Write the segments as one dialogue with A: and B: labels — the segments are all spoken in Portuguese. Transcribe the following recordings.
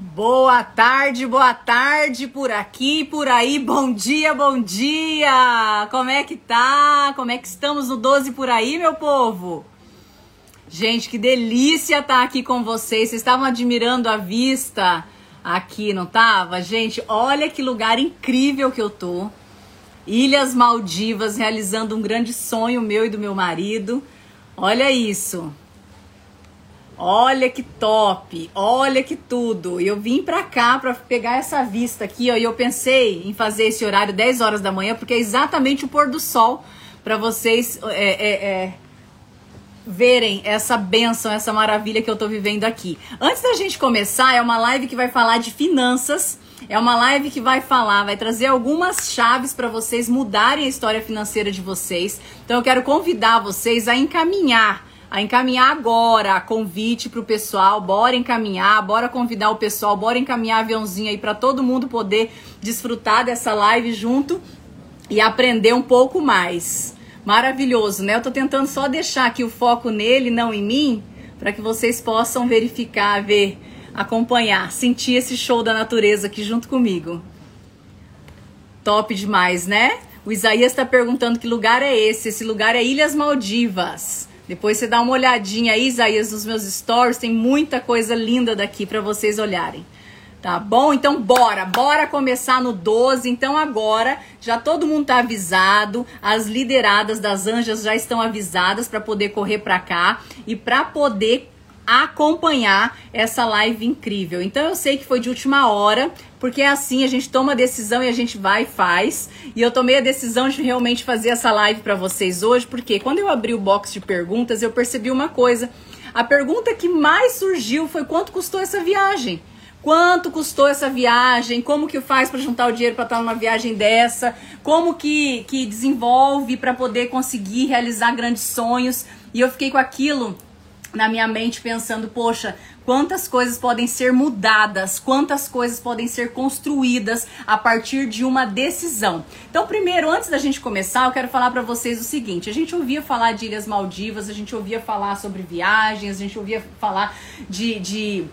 A: Boa tarde, boa tarde por aqui, por aí. Bom dia, bom dia. Como é que tá? Como é que estamos no 12 por aí, meu povo? Gente, que delícia estar tá aqui com vocês. Vocês estavam admirando a vista aqui, não tava? Gente, olha que lugar incrível que eu tô. Ilhas Maldivas realizando um grande sonho meu e do meu marido. Olha isso. Olha que top, olha que tudo. Eu vim pra cá pra pegar essa vista aqui, ó, e eu pensei em fazer esse horário 10 horas da manhã, porque é exatamente o pôr do sol para vocês é, é, é, verem essa benção, essa maravilha que eu tô vivendo aqui. Antes da gente começar, é uma live que vai falar de finanças. É uma live que vai falar, vai trazer algumas chaves para vocês mudarem a história financeira de vocês. Então eu quero convidar vocês a encaminhar a encaminhar agora convite pro pessoal, bora encaminhar, bora convidar o pessoal, bora encaminhar aviãozinho aí para todo mundo poder desfrutar dessa live junto e aprender um pouco mais. Maravilhoso, né? Eu tô tentando só deixar aqui o foco nele, não em mim, para que vocês possam verificar, ver, acompanhar, sentir esse show da natureza aqui junto comigo. Top demais, né? O Isaías está perguntando que lugar é esse. Esse lugar é Ilhas Maldivas. Depois você dá uma olhadinha aí, Isaías, nos meus stories, tem muita coisa linda daqui para vocês olharem. Tá bom? Então bora, bora começar no 12. Então agora já todo mundo tá avisado, as lideradas das anjas já estão avisadas para poder correr para cá e para poder acompanhar essa live incrível. Então eu sei que foi de última hora, porque é assim, a gente toma a decisão e a gente vai e faz. E eu tomei a decisão de realmente fazer essa live para vocês hoje, porque quando eu abri o box de perguntas, eu percebi uma coisa. A pergunta que mais surgiu foi quanto custou essa viagem? Quanto custou essa viagem? Como que faz para juntar o dinheiro para estar numa viagem dessa? Como que, que desenvolve para poder conseguir realizar grandes sonhos? E eu fiquei com aquilo na minha mente pensando, poxa, quantas coisas podem ser mudadas, quantas coisas podem ser construídas a partir de uma decisão. Então, primeiro, antes da gente começar, eu quero falar para vocês o seguinte: a gente ouvia falar de Ilhas Maldivas, a gente ouvia falar sobre viagens, a gente ouvia falar de, de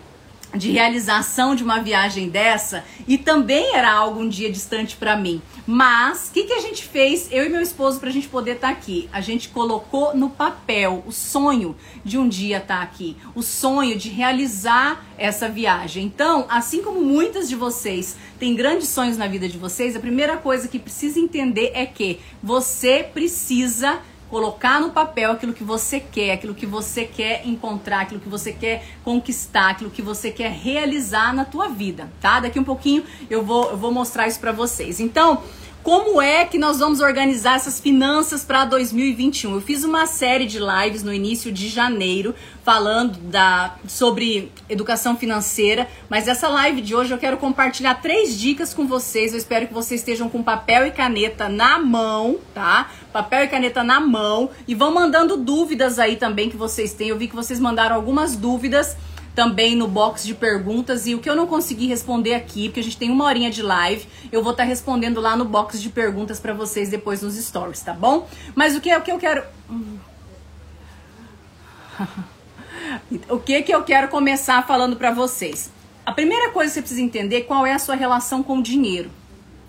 A: de realização de uma viagem dessa e também era algo um dia distante para mim. Mas o que, que a gente fez, eu e meu esposo, para a gente poder estar tá aqui? A gente colocou no papel o sonho de um dia estar tá aqui, o sonho de realizar essa viagem. Então, assim como muitas de vocês têm grandes sonhos na vida de vocês, a primeira coisa que precisa entender é que você precisa colocar no papel aquilo que você quer, aquilo que você quer encontrar, aquilo que você quer conquistar, aquilo que você quer realizar na tua vida, tá? Daqui um pouquinho eu vou, eu vou mostrar isso para vocês. Então, como é que nós vamos organizar essas finanças para 2021? Eu fiz uma série de lives no início de janeiro falando da, sobre educação financeira, mas essa live de hoje eu quero compartilhar três dicas com vocês. Eu espero que vocês estejam com papel e caneta na mão, tá? Papel e caneta na mão e vão mandando dúvidas aí também que vocês têm. Eu vi que vocês mandaram algumas dúvidas também no box de perguntas. E o que eu não consegui responder aqui, porque a gente tem uma horinha de live, eu vou estar tá respondendo lá no box de perguntas para vocês depois nos stories, tá bom? Mas o que é o que eu quero. o que que eu quero começar falando para vocês? A primeira coisa que você precisa entender é qual é a sua relação com o dinheiro.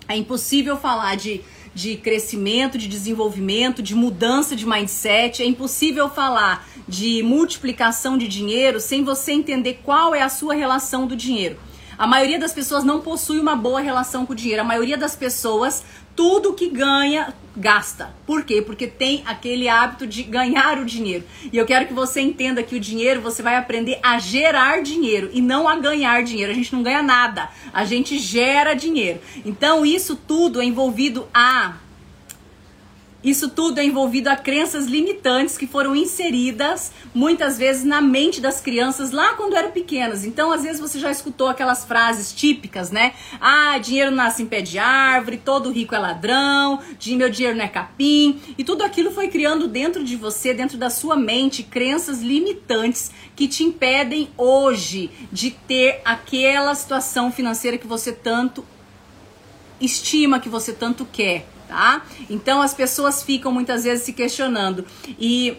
A: É impossível falar de de crescimento, de desenvolvimento, de mudança de mindset. É impossível falar de multiplicação de dinheiro sem você entender qual é a sua relação do dinheiro. A maioria das pessoas não possui uma boa relação com o dinheiro. A maioria das pessoas, tudo que ganha, gasta. Por quê? Porque tem aquele hábito de ganhar o dinheiro. E eu quero que você entenda que o dinheiro você vai aprender a gerar dinheiro e não a ganhar dinheiro. A gente não ganha nada, a gente gera dinheiro. Então isso tudo é envolvido a isso tudo é envolvido a crenças limitantes que foram inseridas muitas vezes na mente das crianças lá quando eram pequenas. Então, às vezes você já escutou aquelas frases típicas, né? Ah, dinheiro nasce em pé de árvore, todo rico é ladrão, meu dinheiro não é capim. E tudo aquilo foi criando dentro de você, dentro da sua mente, crenças limitantes que te impedem hoje de ter aquela situação financeira que você tanto estima, que você tanto quer tá? Então as pessoas ficam muitas vezes se questionando. E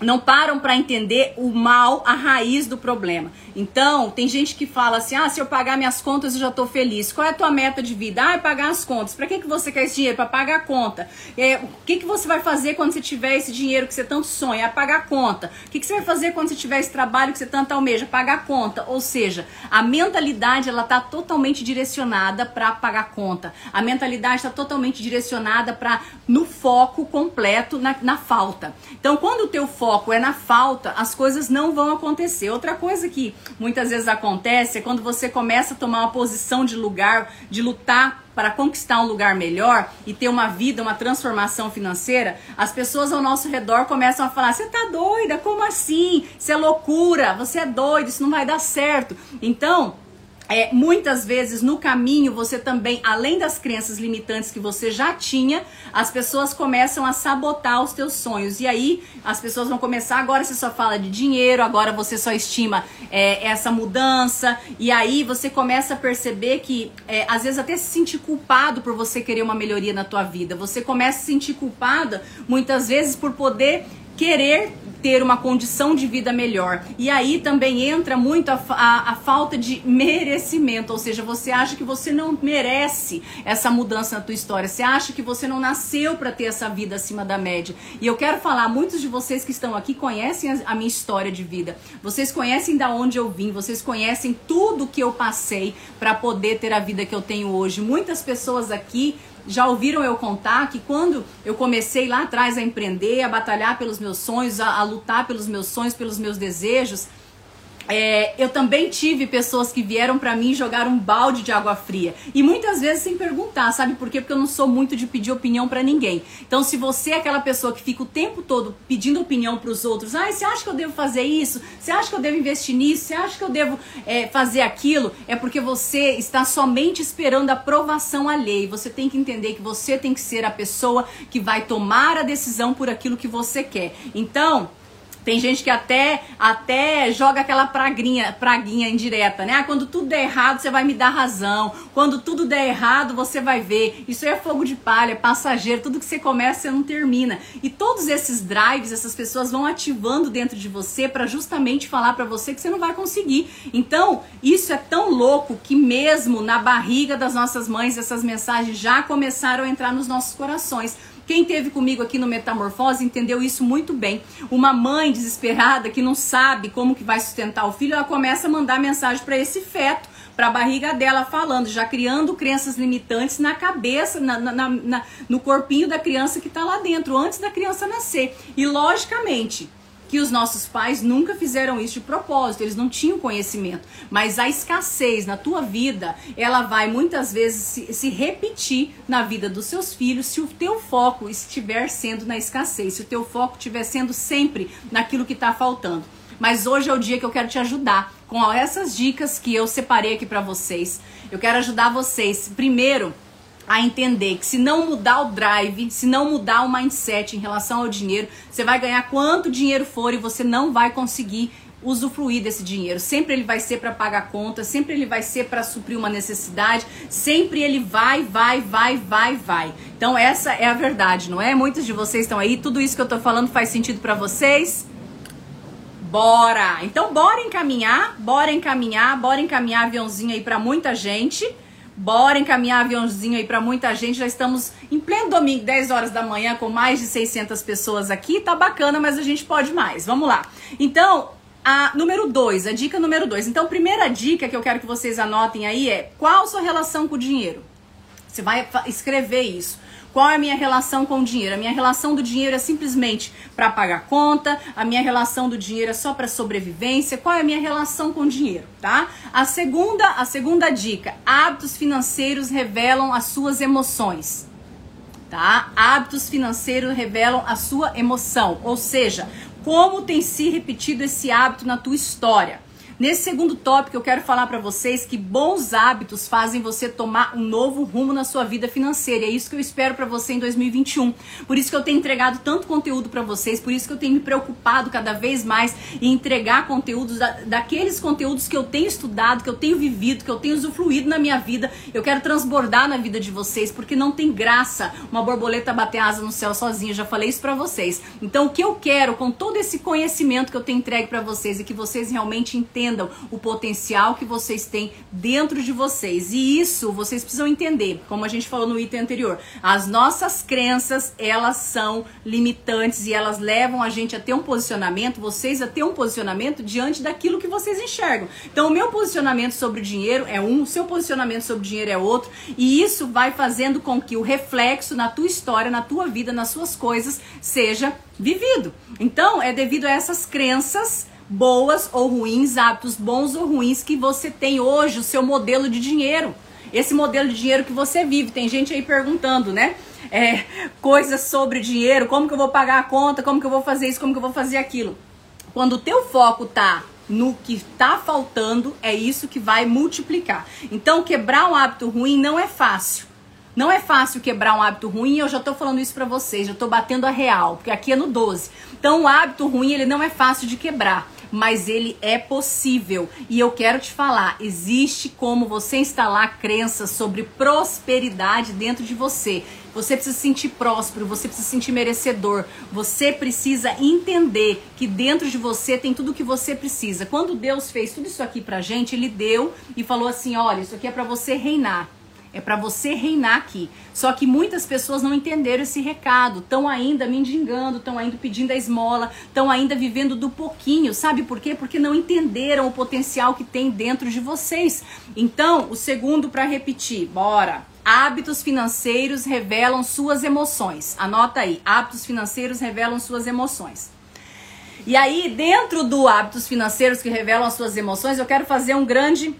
A: não param para entender o mal, a raiz do problema. Então, tem gente que fala assim: ah, se eu pagar minhas contas eu já tô feliz. Qual é a tua meta de vida? Ah, é pagar as contas. Para que, que você quer esse dinheiro? Para pagar a conta. É, o que, que você vai fazer quando você tiver esse dinheiro que você tanto sonha? É pagar a conta. O que, que você vai fazer quando você tiver esse trabalho que você tanto almeja? Pagar a conta. Ou seja, a mentalidade ela tá totalmente direcionada para pagar a conta. A mentalidade está totalmente direcionada para no foco completo na, na falta. Então, quando o teu foco é na falta, as coisas não vão acontecer. Outra coisa que muitas vezes acontece é quando você começa a tomar uma posição de lugar, de lutar para conquistar um lugar melhor e ter uma vida, uma transformação financeira, as pessoas ao nosso redor começam a falar: "Você tá doida? Como assim? Isso é loucura, você é doido, isso não vai dar certo". Então, é, muitas vezes no caminho você também, além das crenças limitantes que você já tinha, as pessoas começam a sabotar os teus sonhos. E aí as pessoas vão começar, agora você só fala de dinheiro, agora você só estima é, essa mudança. E aí você começa a perceber que, é, às vezes, até se sentir culpado por você querer uma melhoria na tua vida. Você começa a se sentir culpada, muitas vezes, por poder querer ter uma condição de vida melhor. E aí também entra muito a, a, a, falta de merecimento, ou seja, você acha que você não merece essa mudança na tua história, você acha que você não nasceu para ter essa vida acima da média. E eu quero falar, muitos de vocês que estão aqui conhecem a, a minha história de vida, vocês conhecem da onde eu vim, vocês conhecem tudo que eu passei para poder ter a vida que eu tenho hoje. Muitas pessoas aqui já ouviram eu contar que quando eu comecei lá atrás a empreender, a batalhar pelos meus sonhos, a, a lutar pelos meus sonhos, pelos meus desejos, é, eu também tive pessoas que vieram para mim jogar um balde de água fria. E muitas vezes sem perguntar, sabe por quê? Porque eu não sou muito de pedir opinião para ninguém. Então, se você é aquela pessoa que fica o tempo todo pedindo opinião para os outros, ah, você acha que eu devo fazer isso? Você acha que eu devo investir nisso? Você acha que eu devo é, fazer aquilo? É porque você está somente esperando a aprovação alheia. Você tem que entender que você tem que ser a pessoa que vai tomar a decisão por aquilo que você quer. Então, tem gente que até até joga aquela praguinha, praguinha indireta, né? Ah, quando tudo der errado, você vai me dar razão. Quando tudo der errado, você vai ver. Isso é fogo de palha, é passageiro. Tudo que você começa, você não termina. E todos esses drives, essas pessoas vão ativando dentro de você para justamente falar para você que você não vai conseguir. Então, isso é tão louco que mesmo na barriga das nossas mães, essas mensagens já começaram a entrar nos nossos corações. Quem teve comigo aqui no Metamorfose entendeu isso muito bem. Uma mãe desesperada que não sabe como que vai sustentar o filho, ela começa a mandar mensagem para esse feto, para a barriga dela, falando, já criando crenças limitantes na cabeça, na, na, na, no corpinho da criança que está lá dentro, antes da criança nascer. E logicamente, que os nossos pais nunca fizeram isso de propósito, eles não tinham conhecimento. Mas a escassez na tua vida, ela vai muitas vezes se, se, repetir na vida dos seus filhos se o teu foco estiver sendo na escassez, se o teu foco estiver sendo sempre naquilo que está faltando. Mas hoje é o dia que eu quero te ajudar com essas dicas que eu separei aqui para vocês. Eu quero ajudar vocês, primeiro, a entender que se não mudar o drive, se não mudar o mindset em relação ao dinheiro, você vai ganhar quanto dinheiro for e você não vai conseguir usufruir desse dinheiro. Sempre ele vai ser para pagar conta, sempre ele vai ser para suprir uma necessidade, sempre ele vai, vai, vai, vai, vai. Então essa é a verdade, não é? Muitos de vocês estão aí, tudo isso que eu tô falando faz sentido para vocês? Bora! Então bora encaminhar, bora encaminhar, bora encaminhar aviãozinho aí para muita gente. Bora encaminhar aviãozinho aí para muita gente. Já estamos em pleno domingo, 10 horas da manhã, com mais de 600 pessoas aqui. Tá bacana, mas a gente pode mais. Vamos lá. Então, a número 2, a dica número 2. Então, primeira dica que eu quero que vocês anotem aí é: qual a sua relação com o dinheiro? Você vai escrever isso. Qual é a minha relação com o dinheiro? A minha relação do dinheiro é simplesmente para pagar conta, a minha relação do dinheiro é só para sobrevivência. Qual é a minha relação com o dinheiro, tá? A segunda, a segunda dica, hábitos financeiros revelam as suas emoções. Tá? Hábitos financeiros revelam a sua emoção, ou seja, como tem se repetido esse hábito na tua história. Nesse segundo tópico, eu quero falar para vocês que bons hábitos fazem você tomar um novo rumo na sua vida financeira. E é isso que eu espero para você em 2021. Por isso que eu tenho entregado tanto conteúdo para vocês, por isso que eu tenho me preocupado cada vez mais em entregar conteúdos da, daqueles conteúdos que eu tenho estudado, que eu tenho vivido, que eu tenho usufruído na minha vida. Eu quero transbordar na vida de vocês, porque não tem graça uma borboleta bater asa no céu sozinha. Já falei isso para vocês. Então, o que eu quero com todo esse conhecimento que eu tenho entregue para vocês e que vocês realmente entendam entendam o potencial que vocês têm dentro de vocês. E isso vocês precisam entender, como a gente falou no item anterior. As nossas crenças, elas são limitantes e elas levam a gente a ter um posicionamento, vocês a ter um posicionamento diante daquilo que vocês enxergam. Então, o meu posicionamento sobre o dinheiro é um, o seu posicionamento sobre o dinheiro é outro, e isso vai fazendo com que o reflexo na tua história, na tua vida, nas suas coisas seja vivido. Então, é devido a essas crenças boas ou ruins, hábitos bons ou ruins que você tem hoje, o seu modelo de dinheiro. Esse modelo de dinheiro que você vive. Tem gente aí perguntando, né? É, coisas sobre dinheiro, como que eu vou pagar a conta, como que eu vou fazer isso, como que eu vou fazer aquilo. Quando o teu foco tá no que tá faltando, é isso que vai multiplicar. Então, quebrar um hábito ruim não é fácil. Não é fácil quebrar um hábito ruim, eu já tô falando isso para vocês, já tô batendo a real, porque aqui é no 12. Então, o hábito ruim, ele não é fácil de quebrar mas ele é possível. E eu quero te falar, existe como você instalar crenças sobre prosperidade dentro de você. Você precisa se sentir próspero, você precisa se sentir merecedor, você precisa entender que dentro de você tem tudo o que você precisa. Quando Deus fez tudo isso aqui pra gente, ele deu e falou assim: "Olha, isso aqui é para você reinar". É para você reinar aqui. Só que muitas pessoas não entenderam esse recado, estão ainda mendigando, estão ainda pedindo a esmola, estão ainda vivendo do pouquinho. Sabe por quê? Porque não entenderam o potencial que tem dentro de vocês. Então, o segundo para repetir, bora. Hábitos financeiros revelam suas emoções. Anota aí, hábitos financeiros revelam suas emoções. E aí, dentro do hábitos financeiros que revelam as suas emoções, eu quero fazer um grande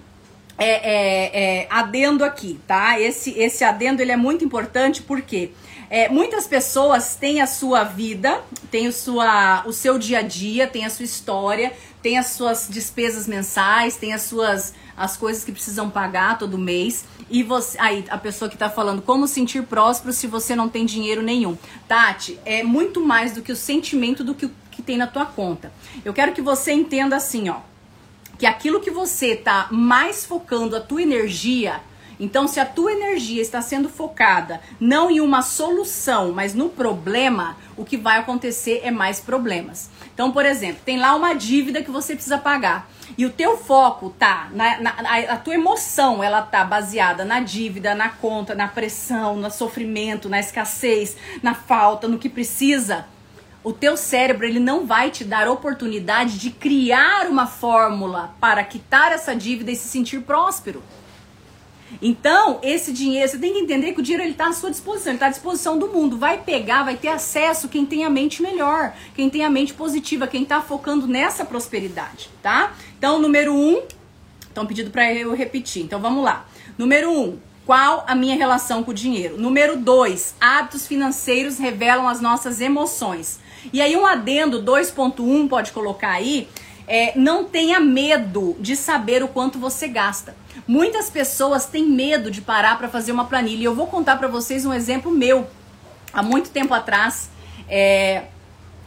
A: é, é, é, adendo aqui, tá? Esse, esse adendo ele é muito importante porque é, muitas pessoas têm a sua vida, têm o, sua, o seu dia a dia, têm a sua história, têm as suas despesas mensais, têm as suas as coisas que precisam pagar todo mês. E você, aí a pessoa que tá falando como sentir próspero se você não tem dinheiro nenhum. Tati, é muito mais do que o sentimento do que que tem na tua conta. Eu quero que você entenda assim, ó que aquilo que você está mais focando a tua energia, então se a tua energia está sendo focada não em uma solução, mas no problema, o que vai acontecer é mais problemas. Então, por exemplo, tem lá uma dívida que você precisa pagar. E o teu foco tá na, na a, a, tua emoção, ela tá baseada na dívida, na conta, na pressão, no sofrimento, na escassez, na falta, no que precisa o teu cérebro ele não vai te dar oportunidade de criar uma fórmula para quitar essa dívida e se sentir próspero. Então, esse dinheiro, você tem que entender que o dinheiro está à sua disposição, está à disposição do mundo. Vai pegar, vai ter acesso quem tem a mente melhor, quem tem a mente positiva, quem está focando nessa prosperidade, tá? Então, número um, estão pedindo para eu repetir. Então, vamos lá. Número um, qual a minha relação com o dinheiro? Número dois, hábitos financeiros revelam as nossas emoções. E aí um adendo 2.1 pode colocar aí, é, não tenha medo de saber o quanto você gasta. Muitas pessoas têm medo de parar para fazer uma planilha. E eu vou contar para vocês um exemplo meu. Há muito tempo atrás, é,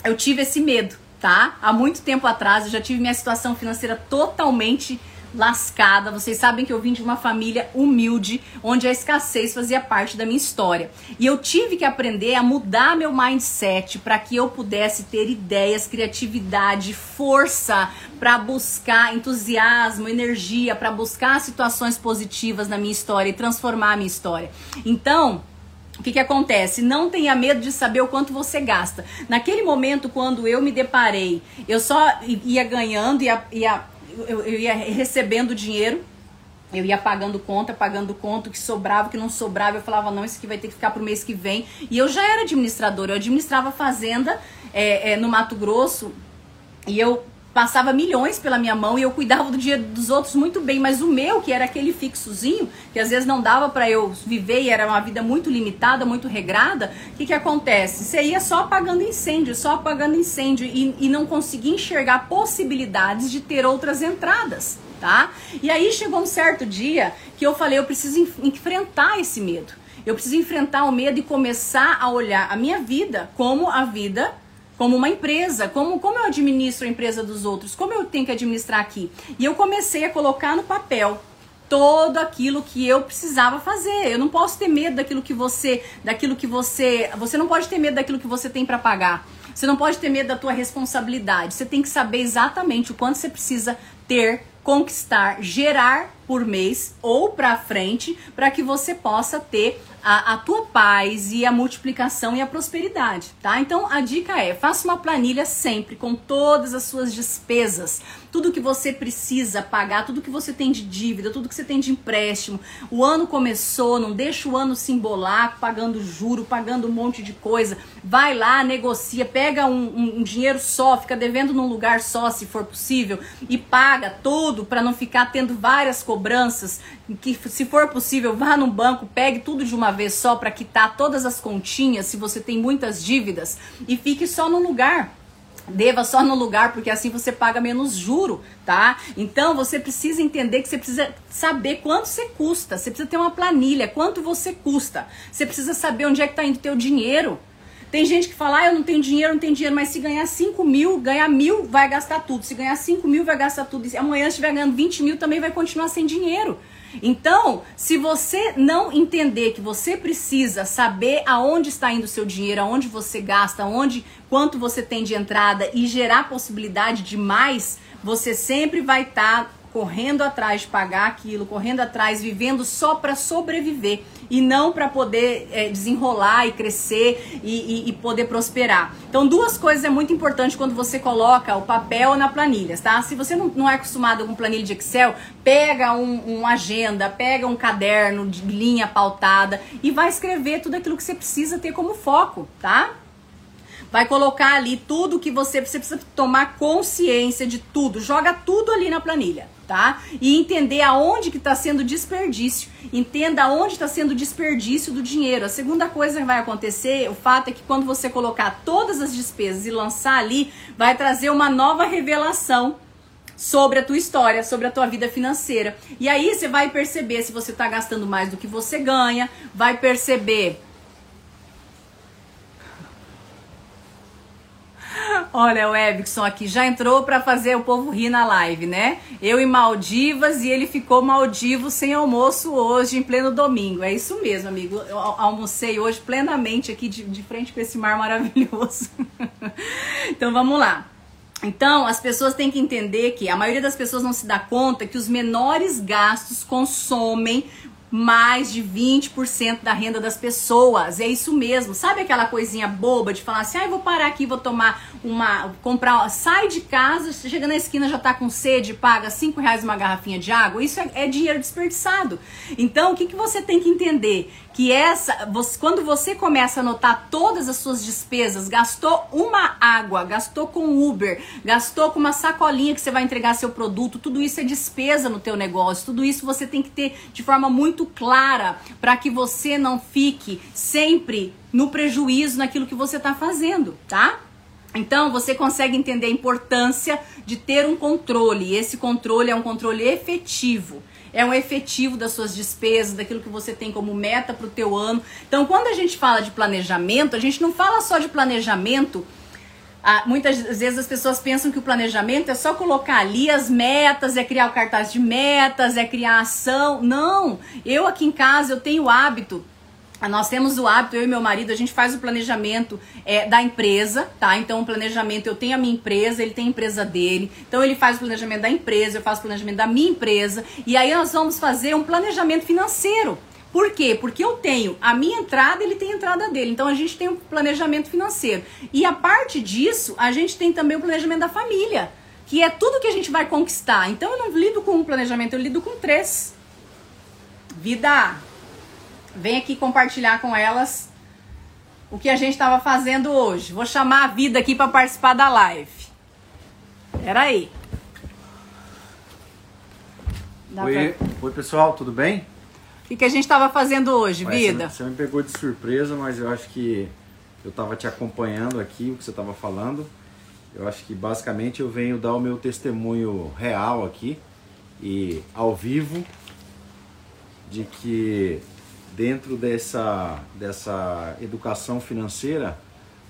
A: eu tive esse medo, tá? Há muito tempo atrás, eu já tive minha situação financeira totalmente lascada. Vocês sabem que eu vim de uma família humilde, onde a escassez fazia parte da minha história. E eu tive que aprender a mudar meu mindset para que eu pudesse ter ideias, criatividade, força para buscar entusiasmo, energia, para buscar situações positivas na minha história e transformar a minha história. Então, o que, que acontece? Não tenha medo de saber o quanto você gasta. Naquele momento, quando eu me deparei, eu só ia ganhando, ia, ia eu, eu ia recebendo dinheiro, eu ia pagando conta, pagando conta, o que sobrava, o que não sobrava, eu falava, não, isso aqui vai ter que ficar pro mês que vem. E eu já era administradora, eu administrava fazenda é, é, no Mato Grosso, e eu passava milhões pela minha mão e eu cuidava do dia dos outros muito bem, mas o meu, que era aquele fixozinho, que às vezes não dava para eu viver e era uma vida muito limitada, muito regrada, o que que acontece? Você ia só apagando incêndio, só apagando incêndio e, e não conseguia enxergar possibilidades de ter outras entradas, tá? E aí chegou um certo dia que eu falei, eu preciso enfrentar esse medo. Eu preciso enfrentar o medo e começar a olhar a minha vida como a vida como uma empresa, como, como eu administro a empresa dos outros, como eu tenho que administrar aqui. E eu comecei a colocar no papel todo aquilo que eu precisava fazer. Eu não posso ter medo daquilo que você, daquilo que você, você não pode ter medo daquilo que você tem para pagar. Você não pode ter medo da tua responsabilidade. Você tem que saber exatamente o quanto você precisa ter, conquistar, gerar por mês ou para frente, para que você possa ter a, a tua paz e a multiplicação e a prosperidade, tá? Então a dica é: faça uma planilha sempre com todas as suas despesas, tudo que você precisa pagar, tudo que você tem de dívida, tudo que você tem de empréstimo. O ano começou, não deixa o ano se embolar pagando juro, pagando um monte de coisa. Vai lá, negocia, pega um, um, um dinheiro só, fica devendo num lugar só, se for possível, e paga tudo para não ficar tendo várias cobranças. Que se for possível, vá no banco, pegue tudo de uma vez só para quitar todas as continhas, se você tem muitas dívidas, e fique só no lugar Deva só no lugar, porque assim você paga menos juro, tá? Então você precisa entender que você precisa saber quanto você custa. Você precisa ter uma planilha, quanto você custa. Você precisa saber onde é que tá indo o teu dinheiro. Tem gente que fala, ah, eu não tenho dinheiro, não tenho dinheiro, mas se ganhar 5 mil, ganhar mil, vai gastar tudo. Se ganhar 5 mil, vai gastar tudo. E se amanhã estiver ganhando 20 mil, também vai continuar sem dinheiro. Então, se você não entender que você precisa saber aonde está indo o seu dinheiro, aonde você gasta, aonde, quanto você tem de entrada e gerar possibilidade de mais, você sempre vai estar tá correndo atrás de pagar aquilo, correndo atrás, vivendo só para sobreviver e não para poder é, desenrolar e crescer e, e, e, poder prosperar. Então, duas coisas é muito importante quando você coloca o papel na planilha, tá? Se você não, não é acostumado com planilha de Excel, pega um, um agenda, pega um caderno de linha pautada e vai escrever tudo aquilo que você precisa ter como foco, tá? vai colocar ali tudo que você, você precisa tomar consciência de tudo, joga tudo ali na planilha tá? E entender aonde que está sendo desperdício. Entenda aonde está sendo desperdício do dinheiro. A segunda coisa que vai acontecer, o fato é que quando você colocar todas as despesas e lançar ali, vai trazer uma nova revelação sobre a tua história, sobre a tua vida financeira. E aí você vai perceber se você está gastando mais do que você ganha, vai perceber Olha, o Ebson aqui já entrou para fazer o povo rir na live, né? Eu em Maldivas e ele ficou maldivo sem almoço hoje, em pleno domingo. É isso mesmo, amigo. Eu almocei hoje plenamente aqui de, de frente com esse mar maravilhoso. então vamos lá. Então, as pessoas têm que entender que a maioria das pessoas não se dá conta que os menores gastos consomem mais de 20% da renda das pessoas. É isso mesmo. Sabe aquela coisinha boba de falar assim: "Ah, vou parar aqui, vou tomar uma comprar, sai de casa, chega na esquina já tá com sede, paga cinco reais uma garrafinha de água". Isso é, é dinheiro desperdiçado. Então, o que que você tem que entender? que essa, você, quando você começa a anotar todas as suas despesas, gastou uma água, gastou com Uber, gastou com uma sacolinha que você vai entregar seu produto, tudo isso é despesa no teu negócio, tudo isso você tem que ter de forma muito clara para que você não fique sempre no prejuízo naquilo que você está fazendo, tá? Então você consegue entender a importância de ter um controle. E esse controle é um controle efetivo é um efetivo das suas despesas, daquilo que você tem como meta para o teu ano. Então, quando a gente fala de planejamento, a gente não fala só de planejamento. Ah, muitas vezes as pessoas pensam que o planejamento é só colocar ali as metas, é criar o cartaz de metas, é criar ação. Não, eu aqui em casa eu tenho o hábito nós temos o hábito, eu e meu marido, a gente faz o planejamento é, da empresa, tá? Então, o planejamento, eu tenho a minha empresa, ele tem a empresa dele. Então, ele faz o planejamento da empresa, eu faço o planejamento da minha empresa. E aí, nós vamos fazer um planejamento financeiro. Por quê? Porque eu tenho a minha entrada, ele tem a entrada dele. Então, a gente tem um planejamento financeiro. E a parte disso, a gente tem também o planejamento da família, que é tudo que a gente vai conquistar. Então, eu não lido com um planejamento, eu lido com três. Vida Vem aqui compartilhar com elas o que a gente estava fazendo hoje. Vou chamar a vida aqui para participar da live. Peraí.
B: Dá Oi, pra... Oi, pessoal, tudo bem?
A: Que, que a gente estava fazendo hoje, vida?
B: Você, você me pegou de surpresa, mas eu acho que eu estava te acompanhando aqui, o que você estava falando. Eu acho que basicamente eu venho dar o meu testemunho real aqui e ao vivo de que dentro dessa, dessa educação financeira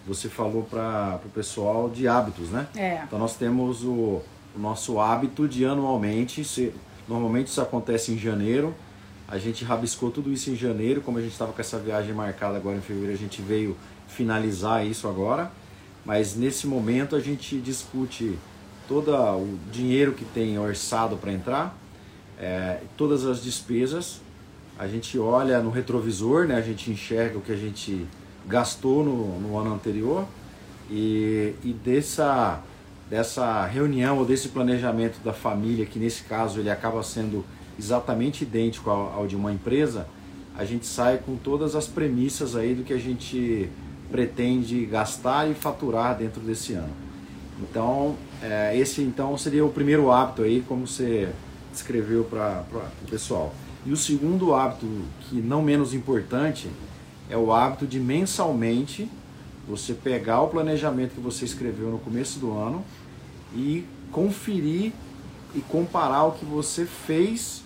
B: você falou para o pessoal de hábitos, né?
A: É.
B: Então nós temos o, o nosso hábito de anualmente, se, normalmente isso acontece em janeiro, a gente rabiscou tudo isso em janeiro, como a gente estava com essa viagem marcada agora em fevereiro, a gente veio finalizar isso agora, mas nesse momento a gente discute todo o dinheiro que tem orçado para entrar, é, todas as despesas, a gente olha no retrovisor, né, a gente enxerga o que a gente gastou no, no ano anterior. E, e dessa, dessa reunião ou desse planejamento da família, que nesse caso ele acaba sendo exatamente idêntico ao, de uma empresa, a gente sai com todas as premissas aí do que a gente pretende gastar e faturar dentro desse ano. Então, é, esse então seria o primeiro hábito aí, como você descreveu para o pessoal. E o segundo hábito, que não menos importante, é o hábito de mensalmente você pegar o planejamento que você escreveu no começo do ano e conferir e comparar o que você fez,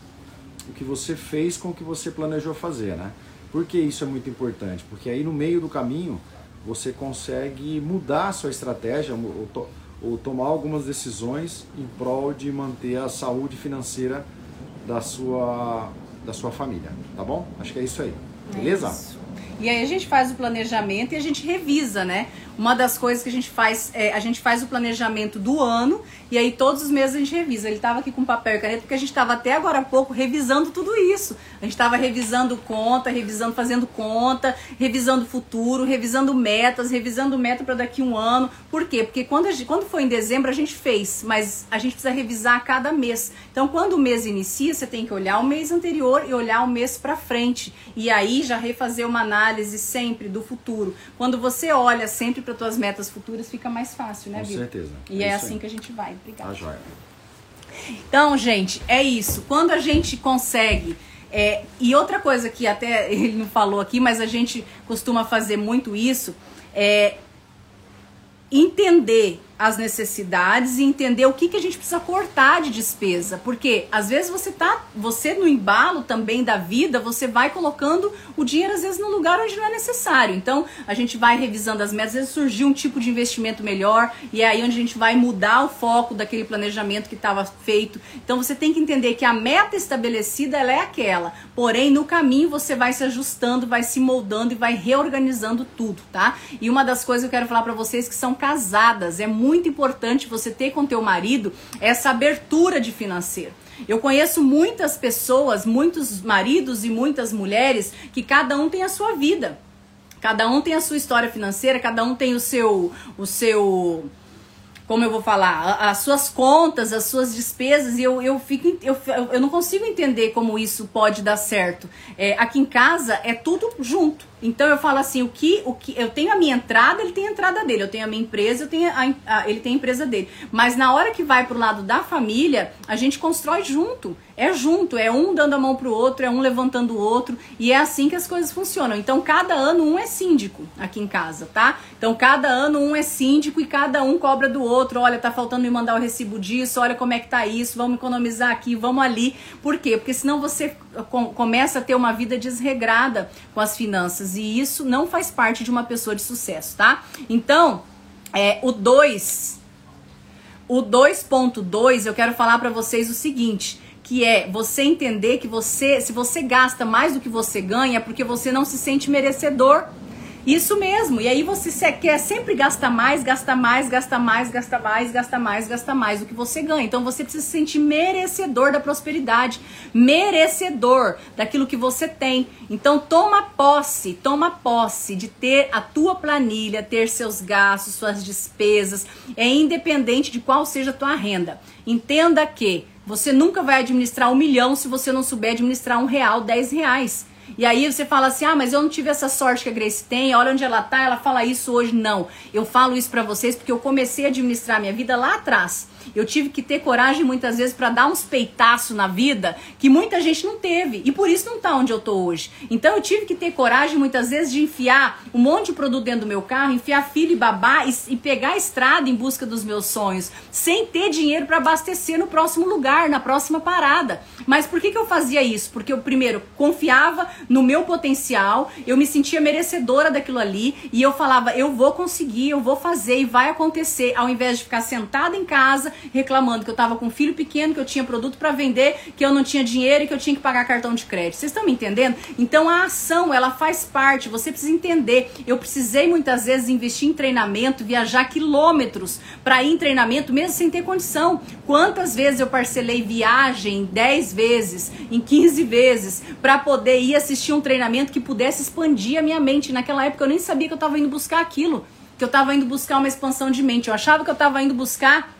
B: o que você fez com o que você planejou fazer, né? Por que isso é muito importante? Porque aí no meio do caminho você consegue mudar a sua estratégia ou, to ou tomar algumas decisões em prol de manter a saúde financeira da sua, da sua família, tá bom? Acho que é isso aí. Beleza? É isso.
A: E aí a gente faz o planejamento e a gente revisa, né? Uma das coisas que a gente faz é a gente faz o planejamento do ano e aí todos os meses a gente revisa. Ele estava aqui com papel e caneta porque a gente estava até agora há pouco revisando tudo isso. A gente estava revisando conta, revisando, fazendo conta, revisando futuro, revisando metas, revisando meta para daqui um ano. Por quê? Porque quando, gente, quando foi em dezembro a gente fez, mas a gente precisa revisar a cada mês. Então quando o mês inicia, você tem que olhar o mês anterior e olhar o mês para frente. E aí já refazer uma análise sempre do futuro. Quando você olha sempre para tuas metas futuras fica mais fácil, né,
B: Com certeza.
A: E é, é assim aí. que a gente vai. Obrigada.
B: Tá joia.
A: Então, gente, é isso. Quando a gente consegue. É, e outra coisa que até ele não falou aqui, mas a gente costuma fazer muito isso, é entender as necessidades e entender o que, que a gente precisa cortar de despesa. Porque às vezes você tá, você no embalo também da vida, você vai colocando o dinheiro às vezes no lugar onde não é necessário. Então a gente vai revisando as metas, às vezes surgiu um tipo de investimento melhor e é aí onde a gente vai mudar o foco daquele planejamento que estava feito. Então você tem que entender que a meta estabelecida ela é aquela, porém no caminho você vai se ajustando, vai se moldando e vai reorganizando tudo, tá? E uma das coisas que eu quero falar para vocês que são casadas, é muito muito importante você ter com teu marido essa abertura de financeiro. Eu conheço muitas pessoas, muitos maridos e muitas mulheres que cada um tem a sua vida. Cada um tem a sua história financeira, cada um tem o seu o seu como eu vou falar, as suas contas, as suas despesas, e eu, eu, fico, eu, eu não consigo entender como isso pode dar certo. É, aqui em casa é tudo junto. Então eu falo assim, o que, o que eu tenho a minha entrada, ele tem a entrada dele, eu tenho a minha empresa, eu tenho a, a, ele tem a empresa dele. Mas na hora que vai pro lado da família, a gente constrói junto. É junto, é um dando a mão pro outro, é um levantando o outro, e é assim que as coisas funcionam. Então cada ano um é síndico aqui em casa, tá? Então cada ano um é síndico e cada um cobra do outro. Olha, tá faltando me mandar o recibo disso, olha como é que tá isso, vamos economizar aqui, vamos ali. Por quê? Porque senão você começa a ter uma vida desregrada com as finanças e isso não faz parte de uma pessoa de sucesso, tá? Então, é, o 2, o 2.2, eu quero falar para vocês o seguinte, que é você entender que você, se você gasta mais do que você ganha, é porque você não se sente merecedor isso mesmo. E aí você quer sempre gastar mais, gastar mais, gastar mais, gastar mais, gastar mais, gastar mais do que você ganha. Então você precisa se sentir merecedor da prosperidade, merecedor daquilo que você tem. Então toma posse, toma posse de ter a tua planilha, ter seus gastos, suas despesas, é independente de qual seja a tua renda. Entenda que você nunca vai administrar um milhão se você não souber administrar um real, dez reais. E aí você fala assim: "Ah, mas eu não tive essa sorte que a Grace tem. Olha onde ela tá, ela fala isso hoje". Não. Eu falo isso para vocês porque eu comecei a administrar minha vida lá atrás. Eu tive que ter coragem muitas vezes para dar uns peitaços na vida que muita gente não teve. E por isso não tá onde eu tô hoje. Então eu tive que ter coragem muitas vezes de enfiar um monte de produto dentro do meu carro, enfiar filho e babá e, e pegar a estrada em busca dos meus sonhos, sem ter dinheiro para abastecer no próximo lugar, na próxima parada. Mas por que, que eu fazia isso? Porque eu primeiro confiava no meu potencial, eu me sentia merecedora daquilo ali e eu falava, eu vou conseguir, eu vou fazer e vai acontecer, ao invés de ficar sentada em casa reclamando que eu tava com um filho pequeno, que eu tinha produto para vender, que eu não tinha dinheiro e que eu tinha que pagar cartão de crédito. Vocês estão me entendendo? Então a ação, ela faz parte, você precisa entender. Eu precisei muitas vezes investir em treinamento, viajar quilômetros para ir em treinamento mesmo sem ter condição. Quantas vezes eu parcelei viagem 10 vezes, em 15 vezes, para poder ir assistir um treinamento que pudesse expandir a minha mente. Naquela época eu nem sabia que eu estava indo buscar aquilo, que eu estava indo buscar uma expansão de mente. Eu achava que eu estava indo buscar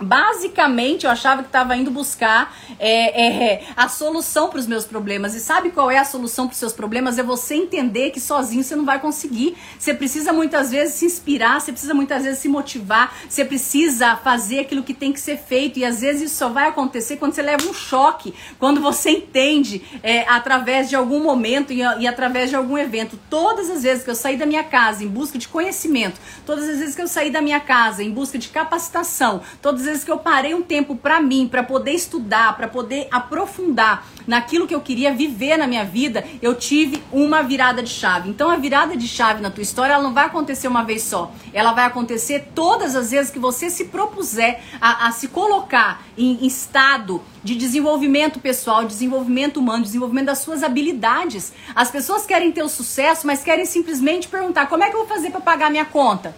A: Basicamente, eu achava que estava indo buscar é, é, a solução para os meus problemas. E sabe qual é a solução para os seus problemas? É você entender que sozinho você não vai conseguir. Você precisa muitas vezes se inspirar, você precisa muitas vezes se motivar, você precisa fazer aquilo que tem que ser feito. E às vezes isso só vai acontecer quando você leva um choque, quando você entende é, através de algum momento e, e através de algum evento. Todas as vezes que eu saí da minha casa em busca de conhecimento, todas as vezes que eu saí da minha casa em busca de capacitação, todas as vezes que eu parei um tempo para mim, para poder estudar, para poder aprofundar naquilo que eu queria viver na minha vida, eu tive uma virada de chave. Então a virada de chave na tua história, ela não vai acontecer uma vez só. Ela vai acontecer todas as vezes que você se propuser a, a se colocar em, estado de desenvolvimento pessoal, desenvolvimento humano, desenvolvimento das suas habilidades. As pessoas querem ter o sucesso, mas querem simplesmente perguntar: como é que eu vou fazer para pagar minha conta?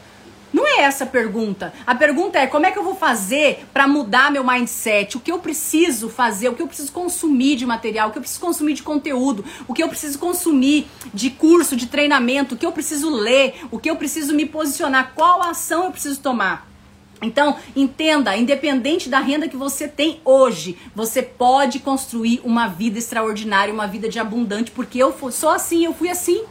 A: Não é essa a pergunta. A pergunta é como é que eu vou fazer para mudar meu mindset? O que eu preciso fazer? O que eu preciso consumir de material? O que eu preciso consumir de conteúdo? O que eu preciso consumir de curso, de treinamento? O que eu preciso ler? O que eu preciso me posicionar? Qual ação eu preciso tomar? Então, entenda, independente da renda que você tem hoje, você pode construir uma vida extraordinária, uma vida de abundante, porque eu sou assim, eu fui assim.